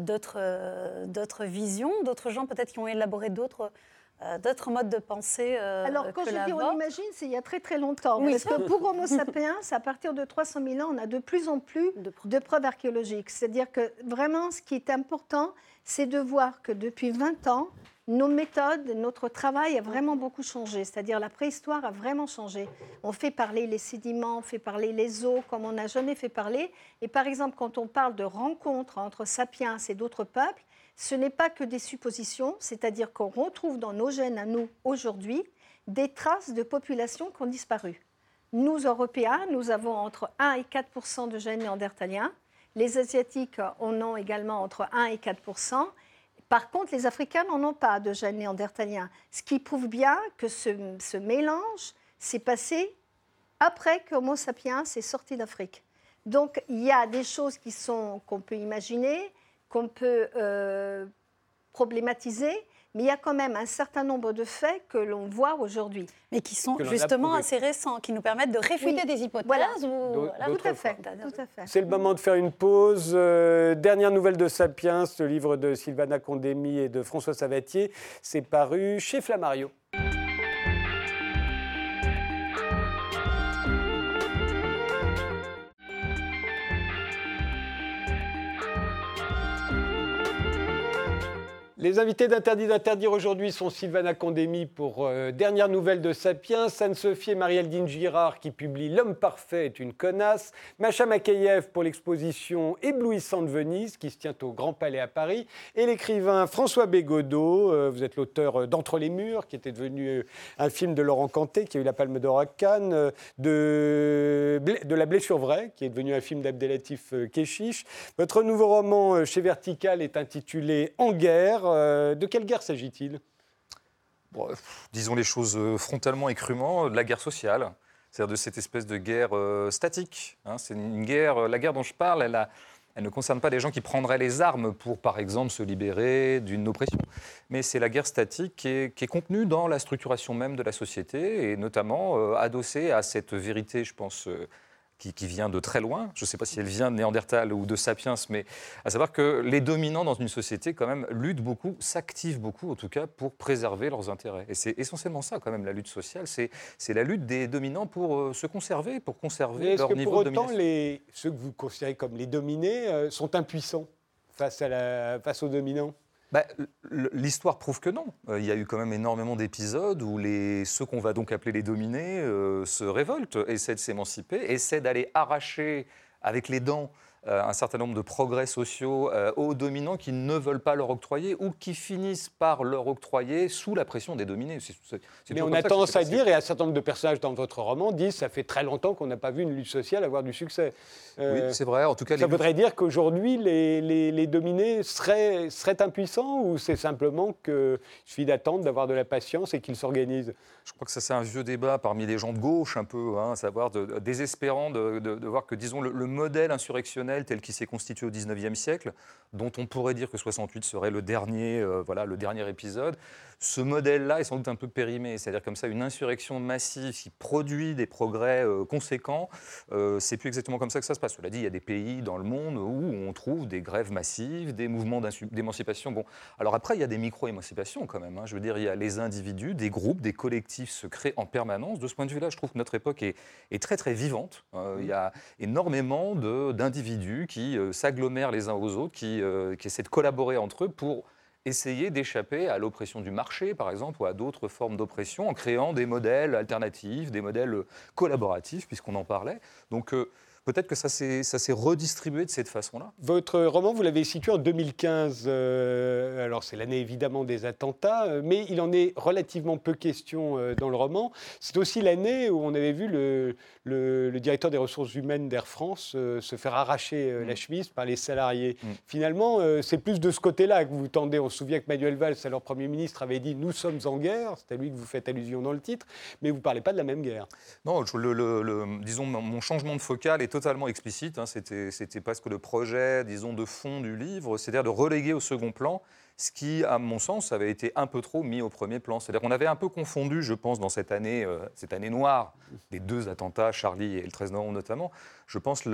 d'autres euh, d'autres visions, d'autres gens peut-être qui ont élaboré d'autres euh, d'autres modes de pensée euh, Alors, quand que je dis on imagine, c'est il y a très très longtemps. Oui. Parce que pour Homo sapiens, à partir de 300 000 ans, on a de plus en plus De preuves. de preuves archéologiques. C'est-à-dire que vraiment, ce qui est important, c'est de voir que depuis 20 ans, nos méthodes, notre travail a vraiment beaucoup changé. C'est-à-dire la préhistoire a vraiment changé. On fait parler les sédiments, on fait parler les eaux comme on n'a jamais fait parler. Et par exemple, quand on parle de rencontres entre sapiens et d'autres peuples, ce n'est pas que des suppositions, c'est-à-dire qu'on retrouve dans nos gènes à nous aujourd'hui des traces de populations qui ont disparu. Nous, Européens, nous avons entre 1 et 4% de gènes néandertaliens. Les Asiatiques en ont également entre 1 et 4 Par contre, les Africains n'en ont pas de gènes néandertaliens, ce qui prouve bien que ce, mélange s'est passé après que Homo sapiens est sorti d'Afrique. Donc, il y a des choses qui sont qu'on peut imaginer, qu'on peut euh, problématiser, mais il y a quand même un certain nombre de faits que l'on voit aujourd'hui. Mais qui sont justement assez récents, qui nous permettent de réfuter Oui. des hypothèses. Voilà. ou- Tout à fait. fois. Tout à fait. C'est le moment de faire une pause. Euh, dernière nouvelle de Sapiens, le livre de Sylvana Condémy et de François Savatier. C'est paru chez Flammarion. Les invités d'Interdit d'interdire aujourd'hui sont Sylvana Condémy pour euh, Dernière nouvelle de Sapiens, Anne-Sophie et Marie-Aldine Girard qui publie L'homme parfait est une connasse, Macha Makayev pour l'exposition Éblouissante Venise qui se tient au Grand Palais à Paris, et l'écrivain François Bégodeau, euh, vous êtes l'auteur euh, d'Entre les murs qui était devenu euh, un film de Laurent Cantet qui a eu la Palme d'Or à Cannes, de, de La blessure vraie qui est devenu un film d'Abdelatif Keshish. Votre nouveau roman chez Vertical est intitulé En guerre. Euh, De quelle guerre s'agit-il? Disons les choses euh, frontalement et crûment, de la guerre sociale, c'est-à-dire de cette espèce de guerre euh, statique. hein. c'est une guerre, la guerre dont je parle, elle, ne concerne pas les gens qui prendraient les armes pour, par exemple, se libérer d'une oppression, mais c'est la guerre statique qui est, contenue dans la structuration même de la société et notamment adossée à cette vérité, je pense. Qui, qui vient de très loin, je ne sais pas si elle vient de Néandertal ou de Sapiens, mais à savoir que les dominants dans une société, quand même, luttent beaucoup, s'activent beaucoup, en tout cas, pour préserver leurs intérêts. Et c'est essentiellement ça, quand même, la lutte sociale. C'est c'est la lutte des dominants pour euh, se conserver, pour conserver Est-ce leur que niveau pour de autant, domination. les, ceux que vous considérez comme les dominés euh, sont impuissants face, à la, face aux dominants? Bah, L'histoire prouve que non. Euh, Il y a eu quand même énormément d'épisodes où les, ceux qu'on va donc appeler les dominés euh, se révoltent, essaient de s'émanciper, essaient d'aller arracher avec les dents un certain nombre de progrès sociaux euh, aux dominants qui ne veulent pas leur octroyer ou qui finissent par leur octroyer sous la pression des dominés. Mais on a tendance à dire, et un certain nombre de personnages dans votre roman disent, ça fait très longtemps qu'on n'a pas vu une lutte sociale avoir du succès. Euh, Oui, c'est vrai. En tout cas, ça voudrait dire qu'aujourd'hui, les, les- les dominés seraient, seraient impuissants ou c'est simplement qu'il suffit d'attendre, d'avoir de la patience et qu'ils s'organisent? Je crois que ça, c'est un vieux débat parmi les gens de gauche, un peu, hein, à savoir de- désespérant de, de- de voir que, disons, le, le modèle insurrectionnel tel qu'il s'est constitué au XIXe siècle, dont on pourrait dire que 68 serait le dernier, euh, voilà, le dernier épisode, ce modèle-là est sans doute un peu périmé. C'est-à-dire comme ça, une insurrection massive qui produit des progrès euh, conséquents, euh, c'est plus exactement comme ça que ça se passe. Cela dit, il y a des pays dans le monde où on trouve des grèves massives, des mouvements d'émancipation. Bon, alors après, il y a des micro-émancipations quand même. hein. Je veux dire, il y a les individus, des groupes, des collectifs se créent en permanence. De ce point de vue-là, je trouve que notre époque est, très très vivante. Euh, Il y a énormément d'individus qui euh, s'agglomèrent les uns aux autres, qui essaient de collaborer entre eux pour essayer d'échapper à l'oppression du marché, par exemple, ou à d'autres formes d'oppression, en créant des modèles alternatifs, des modèles collaboratifs, puisqu'on en parlait. Donc euh, peut-être que ça s'est redistribué de cette façon-là. Votre roman, vous l'avez situé en 2015. euh, alors, c'est l'année évidemment des attentats, euh, mais il en est relativement peu question euh, dans le roman. C'est aussi l'année où on avait vu le, le- le directeur des ressources humaines d'Air France euh, se faire arracher la chemise par les salariés. Mm. Finalement, c'est plus de ce côté-là que vous tendez. On se souvient que Manuel Valls, alors Premier ministre, avait dit Nous sommes en guerre. C'est à lui que vous faites allusion dans le titre, mais vous ne parlez pas de la même guerre. Non, le, disons, mon mon changement de focal est totalement explicite. hein, C'était presque le projet, disons, de fond du livre, c'est-à-dire de reléguer au second plan ce qui, à mon sens, avait été un peu trop mis au premier plan. C'est-à-dire qu'on avait un peu confondu, je pense, dans cette année, euh, cette année noire, des deux attentats, Charlie et le 13 novembre notamment, je pense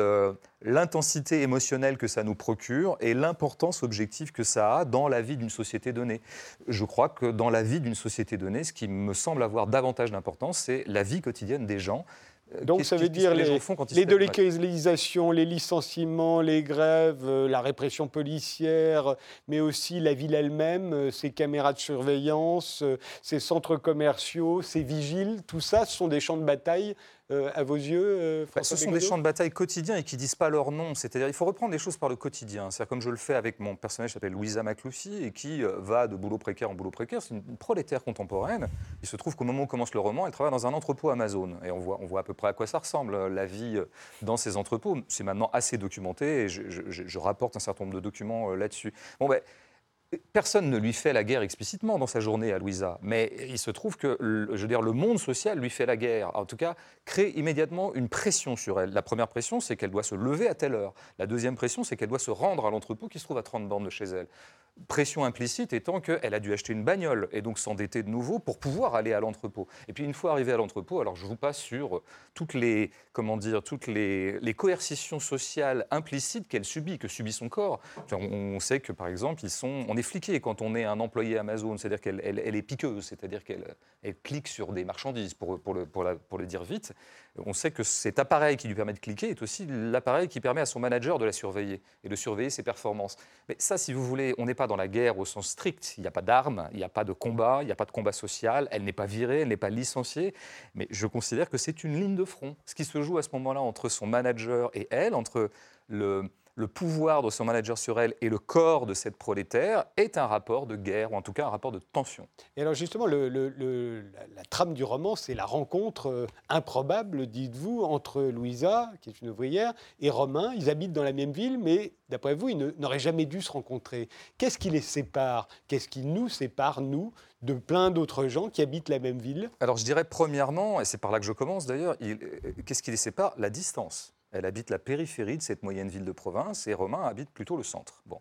l'intensité émotionnelle que ça nous procure et l'importance objective que ça a dans la vie d'une société donnée. Je crois que dans la vie d'une société donnée, ce qui me semble avoir davantage d'importance, c'est la vie quotidienne des gens. Euh, Donc ça veut dire les, les, les délocalisations, les licenciements, les grèves, euh, la répression policière, mais aussi la ville elle-même, euh, ses caméras de surveillance, euh, ses centres commerciaux, ses vigiles, tout ça, ce sont des champs de bataille euh, à vos yeux, euh, Bah, François ce sont des champs de bataille quotidiens et qui disent pas leur nom. C'est-à-dire, il faut reprendre les choses par le quotidien. C'est comme je le fais avec mon personnage qui s'appelle Louisa Macluffy et qui euh, va de boulot précaire en boulot précaire. C'est une une prolétaire contemporaine. Il se trouve qu'au moment où commence le roman, elle travaille dans un entrepôt Amazon. Et on voit, on voit à peu près à quoi ça ressemble, la vie dans ces entrepôts. C'est maintenant assez documenté et je, je- je- je rapporte un certain nombre de documents là-dessus. Bon, ben, Personne ne lui fait la guerre explicitement dans sa journée à Louisa, mais il se trouve que je veux le monde social lui fait la guerre. En tout cas, crée immédiatement une pression sur elle. La première pression, c'est qu'elle doit se lever à telle heure. La deuxième pression, c'est qu'elle doit se rendre à l'entrepôt qui se trouve à 30 bornes de chez elle. Pression implicite étant qu'elle a dû acheter une bagnole et donc s'endetter de nouveau pour pouvoir aller à l'entrepôt. Et puis une fois arrivée à l'entrepôt, alors je vous passe sur toutes les, comment dire, toutes les, coercitions sociales implicites qu'elle subit, que subit son corps. On sait que par exemple, ils sont, on est fliqué quand on est un employé Amazon, c'est-à-dire qu'elle elle- elle est piqueuse, c'est-à-dire qu'elle elle clique sur des marchandises, pour, pour, le, pour le dire vite. On sait que cet appareil qui lui permet de cliquer est aussi l'appareil qui permet à son manager de la surveiller et de surveiller ses performances. Mais ça, si vous voulez, on n'est pas dans la guerre au sens strict. Il n'y a pas d'armes, il n'y a pas de combat, il n'y a pas de combat social. Elle n'est pas virée, elle n'est pas licenciée. Mais je considère que c'est une ligne de front. Ce qui se joue à ce moment-là entre son manager et elle, entre le, le pouvoir de son manager sur elle et le corps de cette prolétaire, est un rapport de guerre, ou en tout cas un rapport de tension. Et alors justement, le- le- le- la, la trame du roman, c'est la rencontre euh, improbable, dites-vous, entre Louisa, qui est une ouvrière, et Romain. Ils habitent dans la même ville, mais d'après vous, ils n'auraient jamais dû se rencontrer. Qu'est-ce qui les sépare? Qu'est-ce qui nous sépare, nous, de plein d'autres gens qui habitent la même ville? Alors je dirais premièrement, et c'est par là que je commence d'ailleurs, il- euh, qu'est-ce qui les sépare? La distance. Elle habite la périphérie de cette moyenne ville de province et Romain habite plutôt le centre. Bon,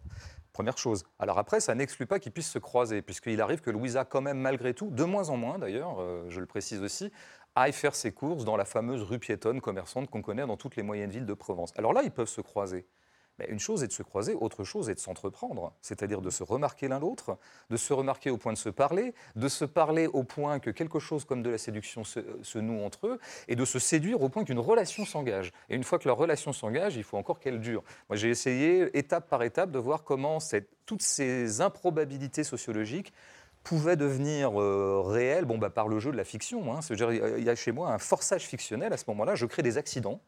première chose. Alors après, ça n'exclut pas qu'ils puissent se croiser, puisqu'il arrive que Louisa, quand même, malgré tout, de moins en moins d'ailleurs, euh, je le précise aussi, aille faire ses courses dans la fameuse rue piétonne commerçante qu'on connaît dans toutes les moyennes villes de Provence. Alors là, ils peuvent se croiser. Mais une chose est de se croiser, autre chose est de s'entreprendre, c'est-à-dire de se remarquer l'un l'autre, de se remarquer au point de se parler, de se parler au point que quelque chose comme de la séduction se, se noue entre eux, et de se séduire au point qu'une relation s'engage. Et une fois que leur relation s'engage, il faut encore qu'elle dure. Moi, j'ai essayé, étape par étape, de voir comment toutes ces improbabilités sociologiques pouvaient devenir euh, réelles bon, bah, par le jeu de la fiction. hein. Il y a chez moi un forçage fictionnel à ce moment-là. Je crée des accidents.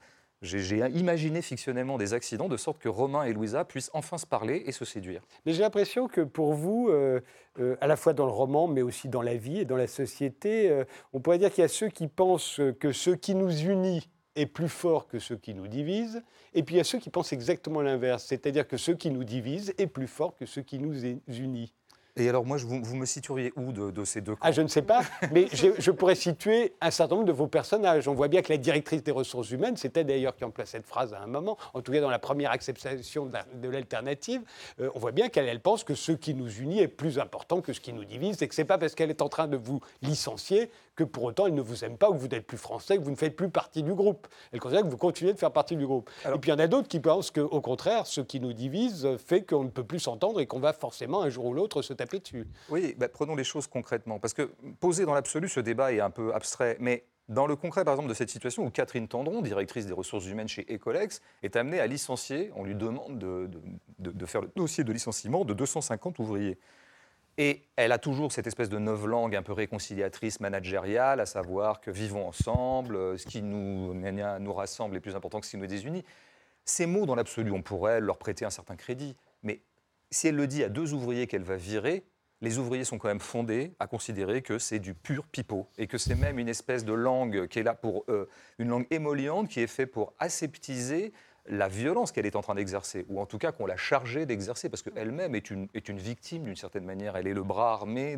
J'ai imaginé fictionnellement des accidents de sorte que Romain et Louisa puissent enfin se parler et se séduire. Mais j'ai l'impression que pour vous, euh, euh, à la fois dans le roman, mais aussi dans la vie et dans la société, euh, on pourrait dire qu'il y a ceux qui pensent que ce qui nous unit est plus fort que ce qui nous divise, et puis il y a ceux qui pensent exactement l'inverse, c'est-à-dire que ce qui nous divise est plus fort que ce qui nous unit. Et alors moi, vous, vous me situeriez où de, ces deux camps? Ah, je ne sais pas, mais je pourrais situer un certain nombre de vos personnages. On voit bien que la directrice des ressources humaines, c'était d'ailleurs qui emploie cette phrase à un moment, en tout cas dans la première acceptation de la- de l'alternative, euh, on voit bien qu'elle elle pense que ce qui nous unit est plus important que ce qui nous divise, et que ce n'est pas parce qu'elle est en train de vous licencier que pour autant elle ne vous aime pas, ou que vous n'êtes plus français, que vous ne faites plus partie du groupe. Elle considère que vous continuez de faire partie du groupe. Alors- et puis il y en a d'autres qui pensent qu'au contraire, ce qui nous divise fait qu'on ne peut plus s'entendre et qu'on va forcément un jour ou l'autre se taper dessus. Oui, bah, prenons les choses concrètement. Parce que posé dans l'absolu, ce débat est un peu abstrait. Mais dans le concret, par exemple, de cette situation où Catherine Tendron, directrice des ressources humaines chez Ecolex, est amenée à licencier, on lui demande de, de- de- de faire le dossier de licenciement de 250 ouvriers. Et elle a toujours cette espèce de langue un peu réconciliatrice, managériale, à savoir que vivons ensemble, euh, ce qui nous, nous rassemble est plus important que ce qui nous désunit. Ces mots, dans l'absolu, on pourrait leur prêter un certain crédit. Mais si elle le dit à deux ouvriers qu'elle va virer, les ouvriers sont quand même fondés à considérer que c'est du pur pipeau et que c'est même une espèce de langue qui est là pour euh, une langue émolliente qui est faite pour aseptiser la violence qu'elle est en train d'exercer, ou en tout cas qu'on l'a chargée d'exercer, parce qu'elle-même est une, est une victime d'une certaine manière. Elle est le bras armé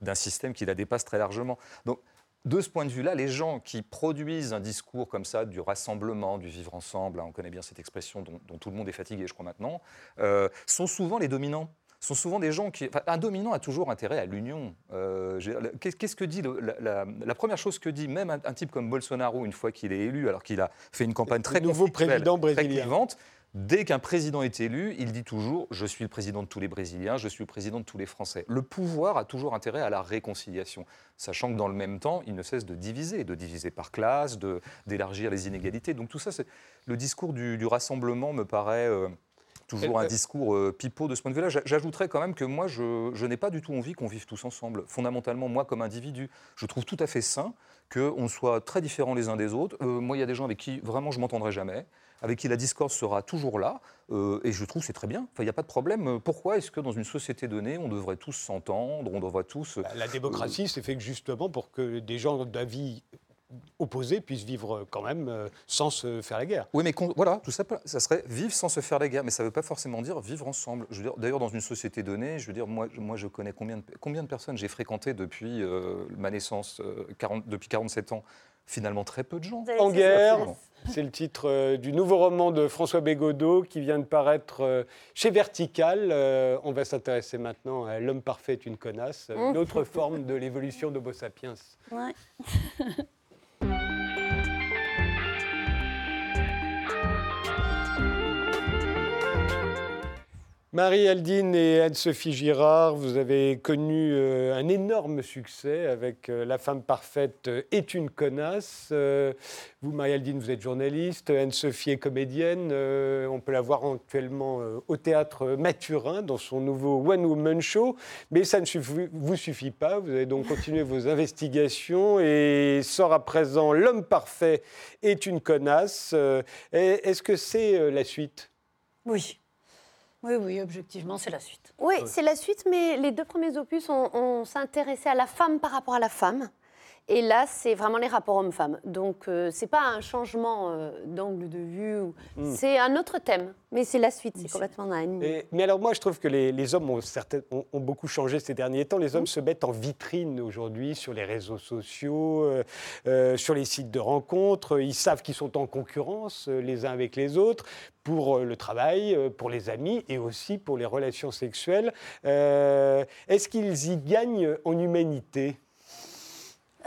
d'un système qui la dépasse très largement. Donc de ce point de vue-là, les gens qui produisent un discours comme ça du rassemblement, du vivre ensemble, hein, on connaît bien cette expression dont, dont tout le monde est fatigué, je crois maintenant, euh, sont souvent les dominants sont souvent des gens qui. enfin, un dominant a toujours intérêt à l'union. Euh, Qu'est-ce que dit le- la, la- la première chose que dit même un, un type comme Bolsonaro une fois qu'il est élu, alors qu'il a fait une campagne très nouveau président très brésilien. clivante, Dès qu'un président est élu, il dit toujours Je suis le président de tous les Brésiliens, je suis le président de tous les Français. Le pouvoir a toujours intérêt à la réconciliation, sachant que dans le même temps, il ne cesse de diviser, de diviser par classe, d'élargir les inégalités. Donc tout ça, le discours du, du rassemblement me paraît euh, toujours un euh, discours euh, pipeau de ce point de vue-là. J'a- J'ajouterais quand même que moi, je, je n'ai pas du tout envie qu'on vive tous ensemble. Fondamentalement, moi, comme individu, je trouve tout à fait sain qu'on soit très différents les uns des autres. Euh, moi, il y a des gens avec qui vraiment je m'entendrai jamais, avec qui la discorde sera toujours là, euh, et je trouve que c'est très bien. Enfin, il n'y a pas de problème. Pourquoi est-ce que dans une société donnée, on devrait tous s'entendre, on devrait tous... Bah, La démocratie, c'est fait justement pour que des gens d'avis opposés puissent vivre quand même euh, sans se faire la guerre. Oui, mais voilà, tout ça, ça serait vivre sans se faire la guerre, mais ça ne veut pas forcément dire vivre ensemble. Je veux dire, d'ailleurs, dans une société donnée, je veux dire, moi, je- moi je connais combien de, combien de personnes j'ai fréquentées depuis euh, ma naissance, euh, 40 depuis 47 ans? Finalement, très peu de gens. En guerre, c'est le titre euh, du nouveau roman de François Bégodeau qui vient de paraître euh, chez Vertical. Euh, on va s'intéresser maintenant à L'homme parfait est une connasse, euh, une autre forme de l'évolution d'Homo sapiens. Ouais. Marie-Aldine et Anne-Sophie Girard, vous avez connu euh, un énorme succès avec euh, La femme parfaite euh, est une connasse. Vous, Marie-Aldine, vous êtes journaliste, Anne-Sophie est comédienne. On peut la voir actuellement au théâtre Mathurin dans son nouveau One Woman Show. Mais ça ne vous suffit pas. Vous avez donc continué vos investigations et sort à présent L'homme parfait est une connasse. Est-ce que c'est la suite? Oui. Oui, oui, objectivement, c'est la suite. Oui, c'est la suite, mais les deux premiers opus, on, on s'intéressait à la femme par rapport à la femme. Et là, c'est vraiment les rapports hommes-femmes. Donc, euh, c'est pas un changement euh, d'angle de vue, ou- c'est un autre thème. Mais c'est la suite, c'est complètement ligne. Et- mais alors moi, je trouve que les, les hommes ont, certain- ont- ont beaucoup changé ces derniers temps. Les hommes se mettent en vitrine aujourd'hui sur les réseaux sociaux, euh, euh, sur les sites de rencontres. Ils savent qu'ils sont en concurrence les uns avec les autres pour le travail, pour les amis et aussi pour les relations sexuelles. Est-ce qu'ils y gagnent en humanité?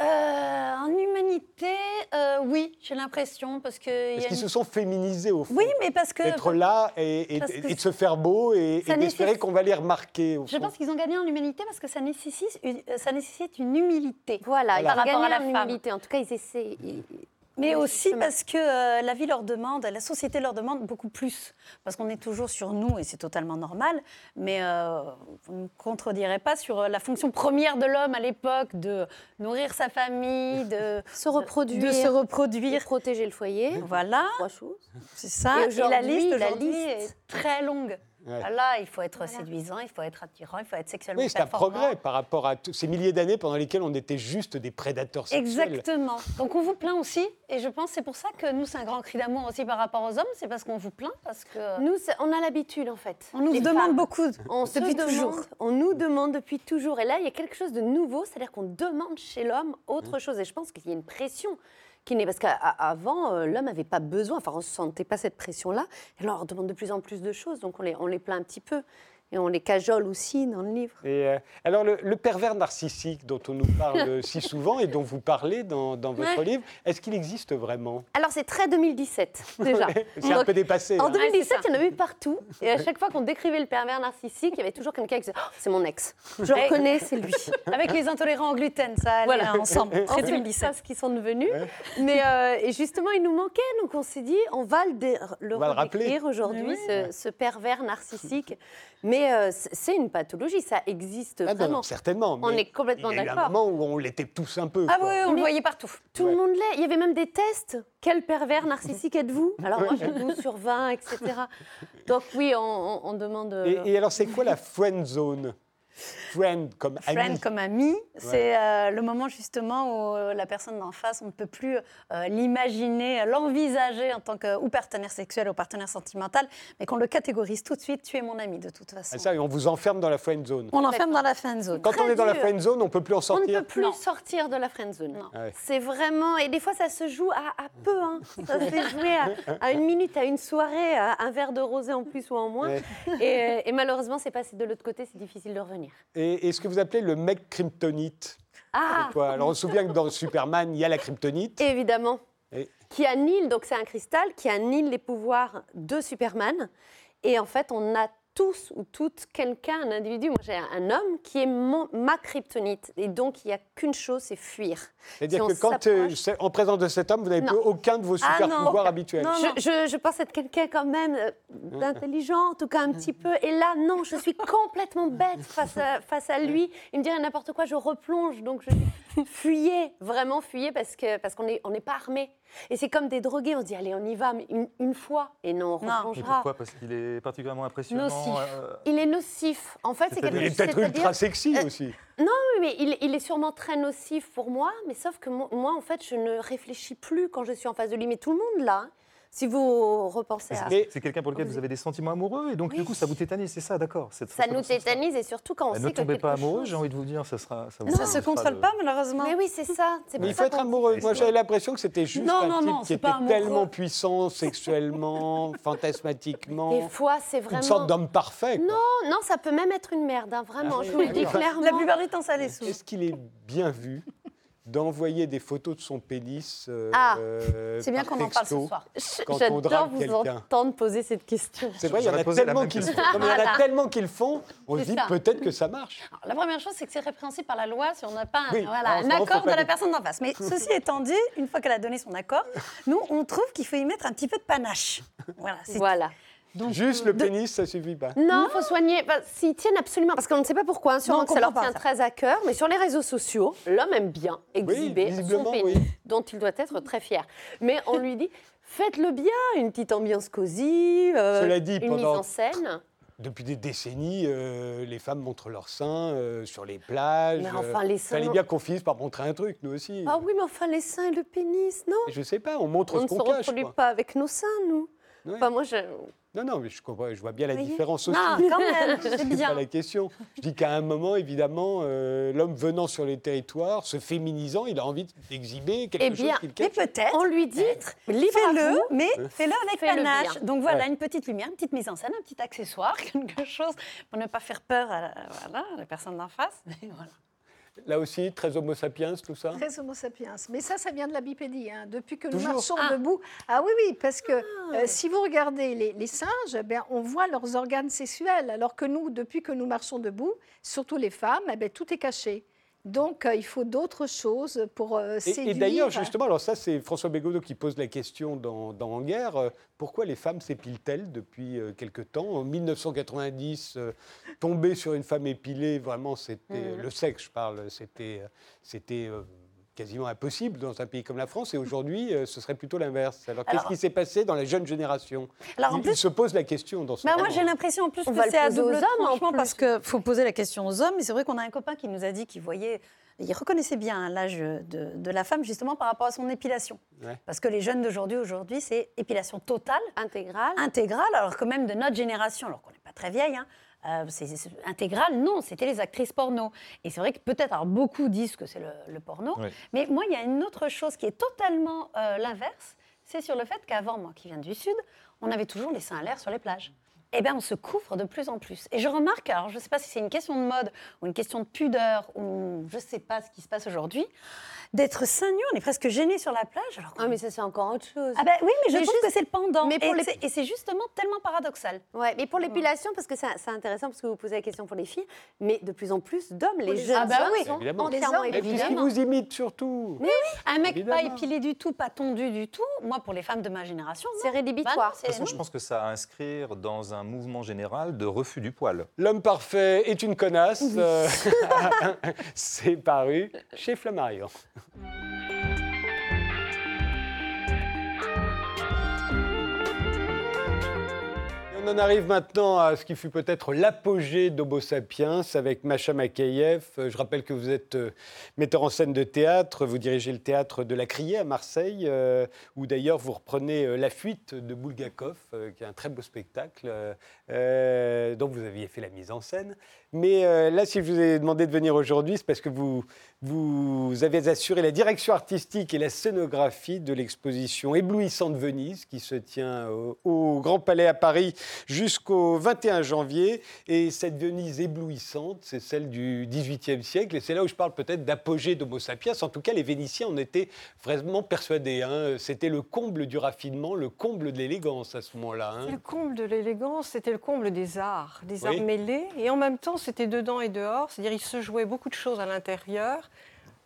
Euh, en humanité, euh, oui, j'ai l'impression, parce que... a qu'ils une- se sont féminisés au fond Oui, mais parce que... D'être là et, et- parce que et de se faire beau et, d'espérer nécessite- qu'on va les remarquer. Au Je fond. pense qu'ils ont gagné en humanité parce que ça nécessite une, ça nécessite une humilité. Voilà, Par ils ont rapport à gagné la en femme. humilité. En tout cas, ils essaient. ils- Mais aussi parce que euh, la vie leur demande, la société leur demande beaucoup plus. Parce qu'on est toujours sur nous et c'est totalement normal. Mais euh, vous ne me contredirez pas sur euh, la fonction première de l'homme à l'époque de nourrir sa famille, de Se reproduire. De se reproduire. protéger le foyer. Voilà, Trois choses. c'est ça. Et Et, la liste la liste- est très longue. Ouais. Voilà, il faut être séduisant, il faut être attirant, il faut être sexuellement Oui, c'est un progrès par rapport à tous ces milliers d'années pendant lesquelles on était juste des prédateurs sexuels. Exactement. Donc on vous plaint aussi, et je pense que c'est pour ça que nous c'est un grand cri d'amour aussi par rapport aux hommes, c'est parce qu'on vous plaint, parce que Nous, on a l'habitude, en fait. on nous Les demande femmes. beaucoup. On se Depuis demande- toujours. On nous demande depuis toujours. Et là, il y a quelque chose de nouveau, c'est-à-dire qu'on demande chez l'homme autre Mmh. chose. Et je pense qu'il y a une pression qui n'est. Parce qu'avant, l'homme n'avait pas besoin, enfin, on ne sentait pas cette pression-là. Et là, on leur demande de plus en plus de choses. Donc, on les, on les plaint un petit peu. Et on les cajole aussi dans le livre. Et, euh, alors, le, le pervers narcissique dont on nous parle si souvent et dont vous parlez dans, dans votre Ouais. livre, est-ce qu'il existe vraiment? Alors, c'est très 2017, déjà. C'est un peu dépassé. En hein. 2017, il y en a eu partout. Et à chaque fois qu'on décrivait le pervers narcissique, il y avait toujours quelqu'un qui disait Oh, C'est mon ex. Je le Ouais. reconnais, c'est lui. Avec les intolérants au gluten, ça allait Voilà. ensemble. Très Très 2017. ce qu'ils sont devenus. Mais euh, et justement, il nous manquait, donc on s'est dit, on va le, dé- le On va le rappeler. redécrire aujourd'hui, ce, ce pervers narcissique. Mais euh, c- c'est une pathologie, ça existe Ah non, vraiment. non, certainement. On mais est complètement Il y a eu un d'accord. moment où on l'était tous un peu. Ah quoi. oui, on le Mais- voyait partout. Tout Ouais. le monde l'est. Il y avait même des tests. Quel pervers narcissique êtes-vous? Alors moi, j'ai 12 sur 20, etc. Donc oui, on, on- on demande. euh, Et, et alors, c'est quoi la friend zone? Friend comme ami. Friend comme ami, c'est euh, le moment justement où euh, la personne d'en face, on ne peut plus euh, l'imaginer, l'envisager en tant que ou partenaire sexuel ou partenaire sentimental, mais qu'on le catégorise tout de suite, tu es mon ami de toute façon. Ah, ça, et on vous enferme dans la friend zone. On l'enferme dans la friend zone. Quand Très on est dans la friend zone, on peut plus en On sortir. ne peut plus Non. sortir de la friend zone. Ah ouais. C'est vraiment et des fois ça se joue à, à peu. hein. Ça se fait jouer à, à une minute, à une soirée, à un verre de rosé en plus ou en moins. Ouais. Et, et malheureusement, c'est passé de l'autre côté, c'est difficile de revenir. Et, et ce que vous appelez le mec kryptonite. Ah, quoi Alors on se souvient que dans Superman, il y a la kryptonite. évidemment. Et- Qui annihile, donc c'est un cristal qui annihile les pouvoirs de Superman. Et en fait, on a tous ou toutes quelqu'un, un individu, moi j'ai un homme qui est mon- ma kryptonite. Et donc, il n'y a qu'une chose, c'est fuir. C'est-à-dire Si que quand, euh, en présence de cet homme, vous n'avez Non. plus aucun de vos Ah super non. pouvoirs habituels. Non, Je, je- je pense être quelqu'un quand même euh, d'intelligent, en tout cas un petit peu. Et là, non, je suis complètement bête face à, face à lui. Il me dirait n'importe quoi, je replonge. Donc je fuyais, vraiment fuyais parce que parce qu'on n'est on n'est pas armé. Et c'est comme des drogués, on se dit allez, on y va, mais une, une fois. Et non, on Non. Et replongera. pourquoi? Parce qu'il est particulièrement impressionnant. Nocif. euh, Il est nocif. En fait, c'est C'est-à-dire- Il est quelque peut-être ultra sexy Euh, aussi. Oui, mais il, il est sûrement très nocif pour moi, mais sauf que mo- moi, en fait, je ne réfléchis plus quand je suis en face de lui. Mais tout le monde, là, hein, si vous repensez à... C'est quelqu'un pour lequel vous avez des sentiments amoureux et donc du coup ça vous tétanise, c'est ça, d'accord Ça nous tétanise et surtout quand on Bah, sait Ne tombez pas amoureux, chose- j'ai envie de vous dire, ça sera. Ça, vous Ça se contrôle le- pas malheureusement. Mais oui, c'est ça. C'est Mais pour il faut ça être amoureux. Moi, j'avais l'impression que c'était juste Non, un non, type non, qui était tellement puissant sexuellement, fantasmatiquement, Des fois, c'est une vraiment... sorte d'homme parfait. quoi. Non, non, ça peut même être une merde, hein, vraiment. Ah je vous le dis clairement. La plupart du temps, ça les sous. Est-ce qu'il est bien vu d'envoyer des photos de son pénis euh, Ah, euh, C'est bien qu'on en parle ce texto soir. Je- quand on J'adore vous entendre poser cette question. C'est vrai, il y en a tellement même qui le font. Non, il y en a tellement qui le font. On se dit peut-être que ça marche. Alors, la première chose, c'est que c'est répréhensible par la loi si on n'a pas un, voilà, Alors, accord de la personne d'en face. Mais ceci étant dit, une fois qu'elle a donné son accord, nous, on trouve qu'il faut y mettre un petit peu de panache. Voilà. c'est- Voilà. Donc, Juste euh, le pénis, ça suffit pas. Non, il faut soigner. Enfin, S'ils tiennent absolument, parce qu'on ne sait pas pourquoi, hein, sûrement Non, on que ça leur tient très à cœur, mais sur les réseaux sociaux, l'homme aime bien exhiber son pénis, oui. dont il doit être très fier. Mais on lui dit, faites-le bien, une petite ambiance cosy, euh, Cela dit, une mise pendant- en scène. Depuis des décennies, euh, les femmes montrent leurs seins euh, sur les plages. Mais enfin, les seins- Fallait bien qu'on finisse par montrer un truc, nous aussi. Ah oui, mais enfin, les seins et le pénis, non Je sais pas, on montre On ce ne se qu'on cache. reproduit quoi. pas avec nos seins, nous. Ouais. Enfin, moi, je... Non, non, mais je, comprends, je vois bien la différence aussi. Non, quand même, c'est C'est pas bien. la question. Je dis qu'à un moment, évidemment, euh, l'homme venant sur les territoires, se féminisant, il a envie d'exhiber quelque Eh chose bien, qu'il Mais peut-être. on lui dit, Fais-le, mais fais-le avec Fais-le panache. bien. Donc voilà, Ouais. une petite lumière, une petite mise en scène, un petit accessoire, quelque chose pour ne pas faire peur à la, voilà, à la personne d'en face. Mais voilà. Là aussi, très homo sapiens, tout ça. Très homo sapiens. Mais ça, ça vient de la bipédie. hein. Depuis que nous marchons Ah. debout. Ah oui, oui, parce que euh, si vous regardez les, les singes, ben, on voit leurs organes sexuels, alors que nous, depuis que nous marchons debout, surtout les femmes, eh ben, tout est caché. Donc, euh, il faut d'autres choses pour euh, Et, séduire. et d'ailleurs, justement, alors ça, c'est François Bégodeau qui pose la question dans, dans En guerre. euh, pourquoi les femmes s'épilent-elles depuis euh, quelque temps? En 1990, euh, tomber sur une femme épilée, vraiment, c'était Mhm. le sexe, je parle, c'était, c'était quasiment impossible dans un pays comme la France. Et aujourd'hui, euh, ce serait plutôt l'inverse. Alors, qu'est-ce qui s'est passé dans la jeune génération? Alors en il, plus, il se pose la question dans ce Bah, moi, j'ai l'impression en plus On que va le c'est à poser aux double hommes, en tranchement plus. parce qu'il faut poser la question aux hommes. Mais c'est vrai qu'on a un copain qui nous a dit qu'il voyait, il reconnaissait bien l'âge de, de la femme justement par rapport à son épilation. Ouais. Parce que les jeunes d'aujourd'hui, aujourd'hui, c'est épilation totale, Intégrale. intégrale, alors que même de notre génération, alors qu'on n'est pas très vieille, hein, euh, c'est intégrale, non, c'était les actrices porno. Et c'est vrai que peut-être, alors beaucoup disent que c'est le, le porno, Oui. mais moi, il y a une autre chose qui est totalement euh, l'inverse, c'est sur le fait qu'avant, moi qui viens du Sud, on avait toujours les seins à l'air sur les plages. Eh bien, on se couvre de plus en plus. Et je remarque, alors je ne sais pas si c'est une question de mode ou une question de pudeur ou je ne sais pas ce qui se passe aujourd'hui, d'être seins nus, on est presque gêné sur la plage. Alors Ah, mais ça, c'est encore autre chose. Ah ben oui, mais je Mais trouve juste- que c'est le pendant. mais pour et les- c'est- justement tellement paradoxal. Ouais, mais pour l'épilation, parce que c'est intéressant, parce que vous posez la question pour les filles, mais de plus en plus d'hommes, les les jeunes Ah bah hommes oui. sont Évidemment. entièrement Les hommes, Et puis, épilés. qui vous imite surtout. Un mec pas épilé du tout, pas tondu du tout, moi pour les femmes de ma génération. C'est rédhibitoire. Bah non, De toute façon, je pense que ça à inscrire dans un mouvement général de refus du poil. L'homme parfait est une connasse. euh, c'est paru chez Flammarion. On en arrive maintenant à ce qui fut peut-être l'apogée d'Homo sapiens avec Macha Makayev. Je rappelle que vous êtes euh, metteur en scène de théâtre, vous dirigez le théâtre de la Criée à Marseille, euh, où d'ailleurs vous reprenez euh, La fuite de Bulgakov, qui est un très beau spectacle, dont vous aviez fait la mise en scène. Mais là, si je vous ai demandé de venir aujourd'hui, c'est parce que vous, vous avez assuré la direction artistique et la scénographie de l'exposition Éblouissante Venise, qui se tient au, au Grand Palais à Paris jusqu'au 21 janvier. Et cette Venise éblouissante, c'est celle du XVIIIe siècle. Et c'est là où je parle peut-être d'apogée d'Homo sapiens. En tout cas, les Vénitiens en étaient vraiment persuadés. hein. C'était le comble du raffinement, le comble de l'élégance à ce moment-là. hein. Le comble de l'élégance, c'était le comble des arts, des Oui. arts mêlés. Et en même temps, c'était dedans et dehors. C'est-à-dire, il se jouait beaucoup de choses à l'intérieur.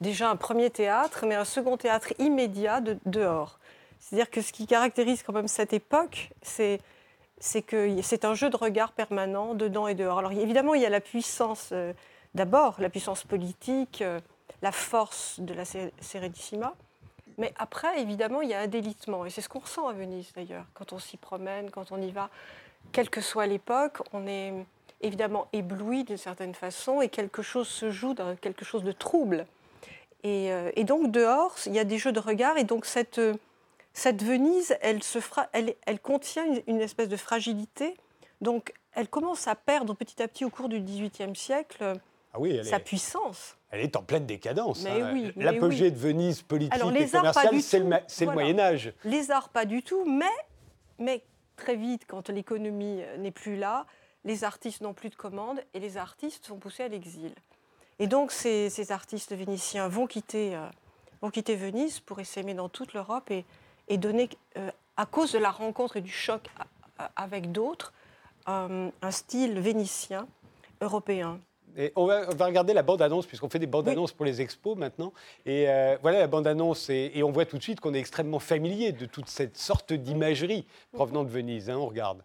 Déjà un premier théâtre, mais un second théâtre immédiat de, dehors. C'est-à-dire que ce qui caractérise quand même cette époque, c'est c'est que c'est un jeu de regard permanent dedans et dehors. Alors évidemment, il y a la puissance, euh, d'abord la puissance politique, euh, la force de la Serenissima, mais après, évidemment, il y a un délitement. Et c'est ce qu'on ressent à Venise, d'ailleurs, quand on s'y promène, quand on y va. Quelle que soit l'époque, on est évidemment ébloui d'une certaine façon et quelque chose se joue quelque chose de trouble. Et, euh, et donc, dehors, il y a des jeux de regard. Et donc, cette, euh, cette Venise, elle, se fra- elle, elle contient une, une espèce de fragilité. Donc, elle commence à perdre petit à petit au cours du XVIIIe siècle Ah oui, sa est, puissance. elle est en pleine décadence. Hein. oui, L'apogée oui. de Venise politique Alors, et les commerciale, c'est le. Moyen Âge. Les arts, pas du tout, mais, mais très vite, quand l'économie euh, n'est plus là, les artistes n'ont plus de commandes et les artistes sont poussés à l'exil. Et donc, ces, ces artistes vénitiens vont quitter, euh, vont quitter Venise pour essaimer dans toute l'Europe et, et donner, euh, à cause de la rencontre et du choc avec d'autres, euh, un style vénitien européen. Et on, va, on va regarder la bande-annonce, puisqu'on fait des bandes-annonces pour les expos maintenant. Et euh, voilà la bande-annonce, et, et on voit tout de suite qu'on est extrêmement familier de toute cette sorte d'imagerie provenant de Venise. hein, on regarde.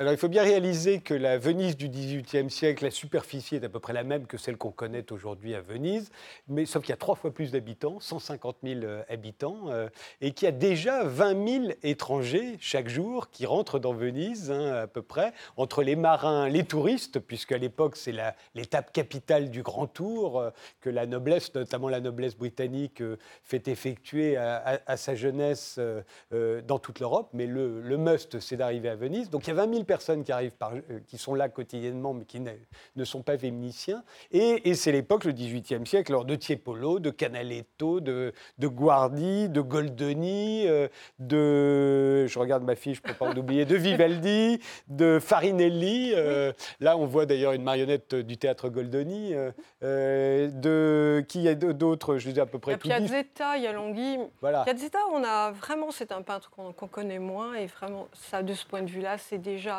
Alors il faut bien réaliser que la Venise du XVIIIe siècle, la superficie est à peu près la même que celle qu'on connaît aujourd'hui à Venise, mais sauf qu'il y a trois fois plus d'habitants, 150 000 euh, habitants, euh, et qu'il y a déjà 20 000 étrangers chaque jour qui rentrent dans Venise, hein, à peu près, entre les marins, les touristes, puisque à l'époque c'est l'étape capitale du Grand Tour euh, que la noblesse, notamment la noblesse britannique, fait effectuer à, sa jeunesse dans toute l'Europe, mais le, le must, c'est d'arriver à Venise. Donc il y a 20 000 personnes qui, arrivent par- euh, qui sont là quotidiennement, mais qui ne, sont pas vénitiens. Et, et c'est l'époque, le XVIIIe siècle, alors de Tiepolo, de Canaletto, de, de Guardi, de Goldoni, euh, de, je regarde ma fiche pour pas en oublier, de Vivaldi, de Farinelli. euh, Là, on voit d'ailleurs une marionnette du théâtre Goldoni. euh, de, qui y a d'autres, je disais à peu Il y près a tout. Piazzetta, il y a Longhi. Voilà. Piazzetta, on a vraiment, c'est un peintre qu'on qu'on connaît moins et vraiment, ça, de ce point de vue-là, c'est déjà,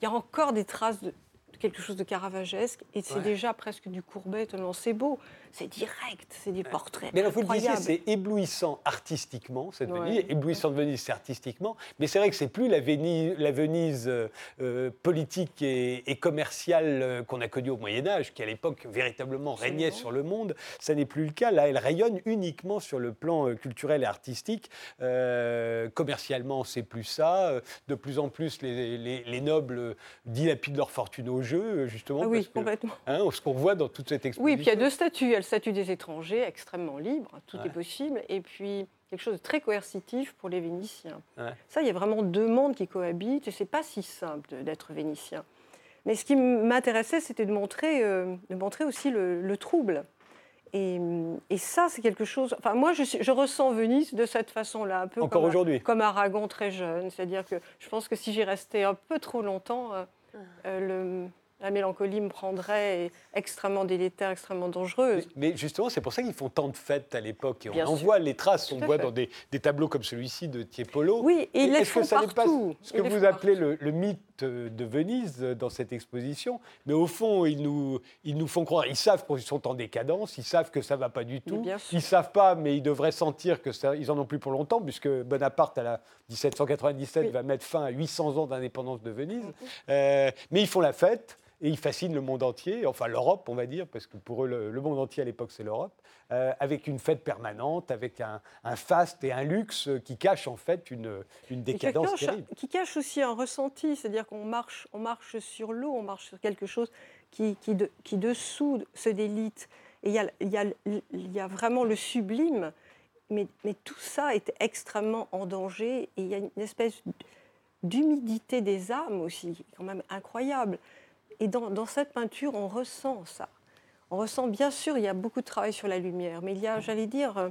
il y a encore des traces de, de quelque chose de caravagesque et c'est Ouais. déjà presque du Courbet, tellement c'est beau, c'est direct, c'est des portraits Mais alors, vous le disiez, c'est éblouissant artistiquement, cette Ouais. Venise. Éblouissant de Venise, c'est artistiquement. Mais c'est vrai que c'est plus la Venise, la Venise euh, euh, politique et, et commerciale euh, qu'on a connue au Moyen-Âge, qui à l'époque véritablement régnait sur le monde. Ça n'est plus le cas. Là, elle rayonne uniquement sur le plan euh, culturel et artistique. Commercialement, c'est plus ça. De plus en plus, les, les- les nobles dilapident leur fortune au jeu, justement. Ah oui, parce que, complètement. hein, ce qu'on voit dans toute cette exposition. Oui, puis il y a deux le statut des étrangers, extrêmement libre, tout Ouais. est possible, et puis quelque chose de très coercitif pour les Vénitiens. Ouais. Ça, il y a vraiment deux mondes qui cohabitent, et c'est pas si simple d'être Vénitien. Mais ce qui m'intéressait, c'était de montrer, euh, de montrer aussi le, le trouble. Et, et ça, c'est quelque chose. Enfin, moi, je, ressens Venise de cette façon-là, un peu Encore comme, aujourd'hui. comme Aragon très jeune. C'est-à-dire que je pense que si j'y restais un peu trop longtemps, euh, euh, le- la mélancolie me prendrait et extrêmement délétère, extrêmement dangereuse. mais justement, c'est pour ça qu'ils font tant de fêtes à l'époque. Et on Bien en sûr. voit les traces, on voit fait. dans des, des tableaux comme celui-ci de Tiepolo. Oui, et ils les Est-ce que ça partout. ce que vous appelez le mythe de Venise euh, dans cette exposition Mais au fond, ils nous, ils nous font croire. Ils savent qu'ils sont en décadence, ils savent que ça ne va pas du tout. Ils ne savent pas, mais ils devraient sentir que ça, ils en ont plus pour longtemps, puisque Bonaparte, à la 1797, Oui. va mettre fin à 800 ans d'indépendance de Venise. Euh, mais ils font la fête. Et ils fascinent le monde entier, enfin l'Europe, on va dire, parce que pour eux, le, le monde entier à l'époque, c'est l'Europe, euh, avec une fête permanente, avec un, un faste et un luxe qui cachent en fait une, une Et qui décadence cache, terrible. qui cache aussi un ressenti, c'est-à-dire qu'on marche, on marche sur l'eau, on marche sur quelque chose qui, qui, de- qui dessous se délite. Et il y a, il y a- il y a vraiment le sublime, mais, mais tout ça est extrêmement en danger. Et il y a une espèce d'humidité des âmes aussi, quand même incroyable. Et dans, dans cette peinture, on ressent ça. On ressent, bien sûr, il y a beaucoup de travail sur la lumière, mais il y a, j'allais dire, euh,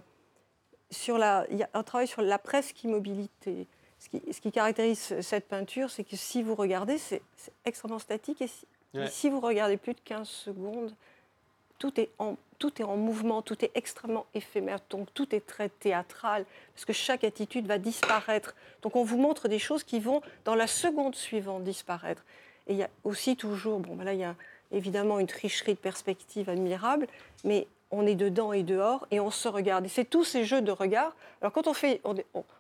sur la, il y a un travail sur la presque immobilité. Ce qui, ce qui caractérise cette peinture, c'est que si vous regardez, c'est extrêmement statique. Et si, et Ouais. si vous regardez plus de 15 secondes, tout est, en, tout est en mouvement, tout est extrêmement éphémère. Donc tout est très théâtral, parce que chaque attitude va disparaître. Donc on vous montre des choses qui vont, dans la seconde suivante, disparaître. Et il y a aussi toujours, bon, ben là, il y a évidemment une tricherie de perspective admirable, mais on est dedans et dehors et on se regarde. Et c'est tous ces jeux de regard. Alors quand on, fait,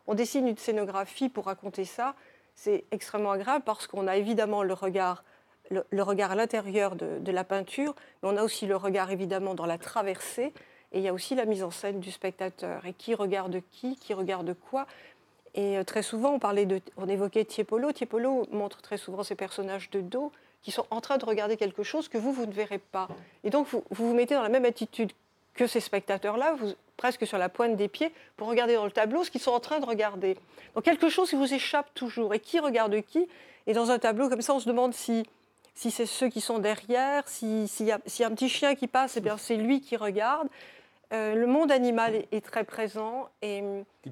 on, dessine une scénographie pour raconter ça, c'est extrêmement agréable parce qu'on a évidemment le regard, le, regard à l'intérieur de, la peinture, mais on a aussi le regard évidemment dans la traversée. Et il y a aussi la mise en scène du spectateur. Et qui regarde qui, qui regarde quoi. Et euh, très souvent, on, parlait on évoquait Tiepolo. Tiepolo montre très souvent ces personnages de dos qui sont en train de regarder quelque chose que vous, vous ne verrez pas. Et donc, vous vous, mettez dans la même attitude que ces spectateurs-là, presque sur la pointe des pieds, pour regarder dans le tableau ce qu'ils sont en train de regarder. Donc, quelque chose qui vous échappe toujours. Et qui regarde qui Et dans un tableau comme ça, on se demande si, si c'est ceux qui sont derrière, si- s'il y, a- s'il y a un petit chien qui passe, eh bien, c'est lui qui regarde. Euh, le monde animal est, très présent et,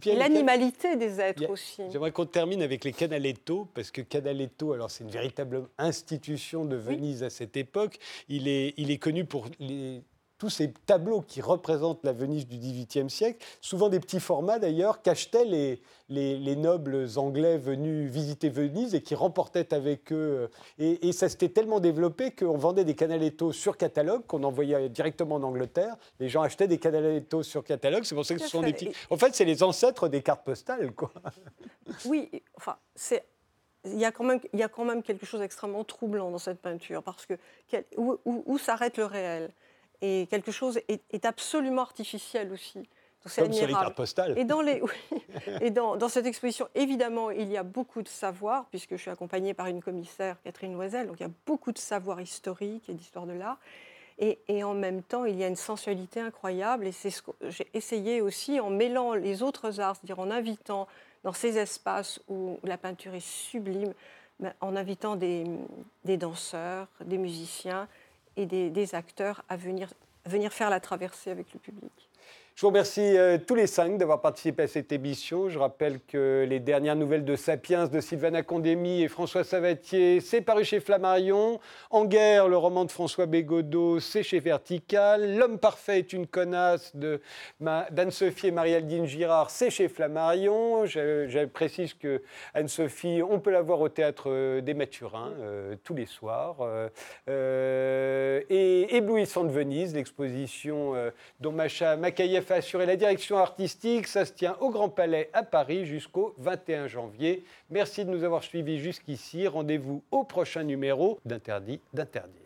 l'animalité des êtres a- aussi. J'aimerais qu'on termine avec les Canaletto, parce que Canaletto, alors c'est une véritable institution de Venise à cette époque. Il est, il est connu pour les- tous ces tableaux qui représentent la Venise du XVIIIe siècle, souvent des petits formats d'ailleurs, qu'achetaient les, les, les nobles anglais venus visiter Venise et qui remportaient avec eux. Et, et ça s'était tellement développé qu'on vendait des Canaletto sur catalogue, qu'on envoyait directement en Angleterre. Les gens achetaient des Canaletto sur catalogue, c'est pour ça que ce sont des petits... En fait, c'est les ancêtres des cartes postales, quoi. Oui, enfin, c'est. Il y, a quand même, il y a quand même quelque chose d'extrêmement troublant dans cette peinture, parce que quel- où, où- où s'arrête le réel? Et quelque chose est, est absolument artificiel aussi. Donc Comme sur les admirable. cartes postales. Et, dans, les, oui. et dans, dans cette exposition, évidemment, il y a beaucoup de savoir, puisque je suis accompagnée par une commissaire, Catherine Loisel, donc il y a beaucoup de savoir historique et d'histoire de l'art. Et, et en même temps, il y a une sensualité incroyable, et c'est ce que j'ai essayé aussi en mêlant les autres arts, c'est-à-dire en invitant dans ces espaces où la peinture est sublime, en invitant des, des danseurs, des musiciens et des, acteurs à venir, venir faire la traversée avec le public. Je vous remercie euh, tous les cinq d'avoir participé à cette émission. Je rappelle que les dernières nouvelles de Sapiens de Sylvana Condémy et François Savatier, c'est paru chez Flammarion. En guerre, le roman de François Bégodeau, c'est chez Vertical. L'homme parfait est une connasse de Ma- d'Anne-Sophie et Marie-Aldine Girard, c'est chez Flammarion. Je, je précise que Anne-Sophie, on peut la voir au théâtre euh, des Mathurins euh, tous les soirs. Et Éblouissant de Venise, l'exposition dont Macha Makayev a assuré la direction artistique. Ça se tient au Grand Palais à Paris jusqu'au 21 janvier. Merci de nous avoir suivis jusqu'ici. Rendez-vous au prochain numéro d'Interdit d'interdire.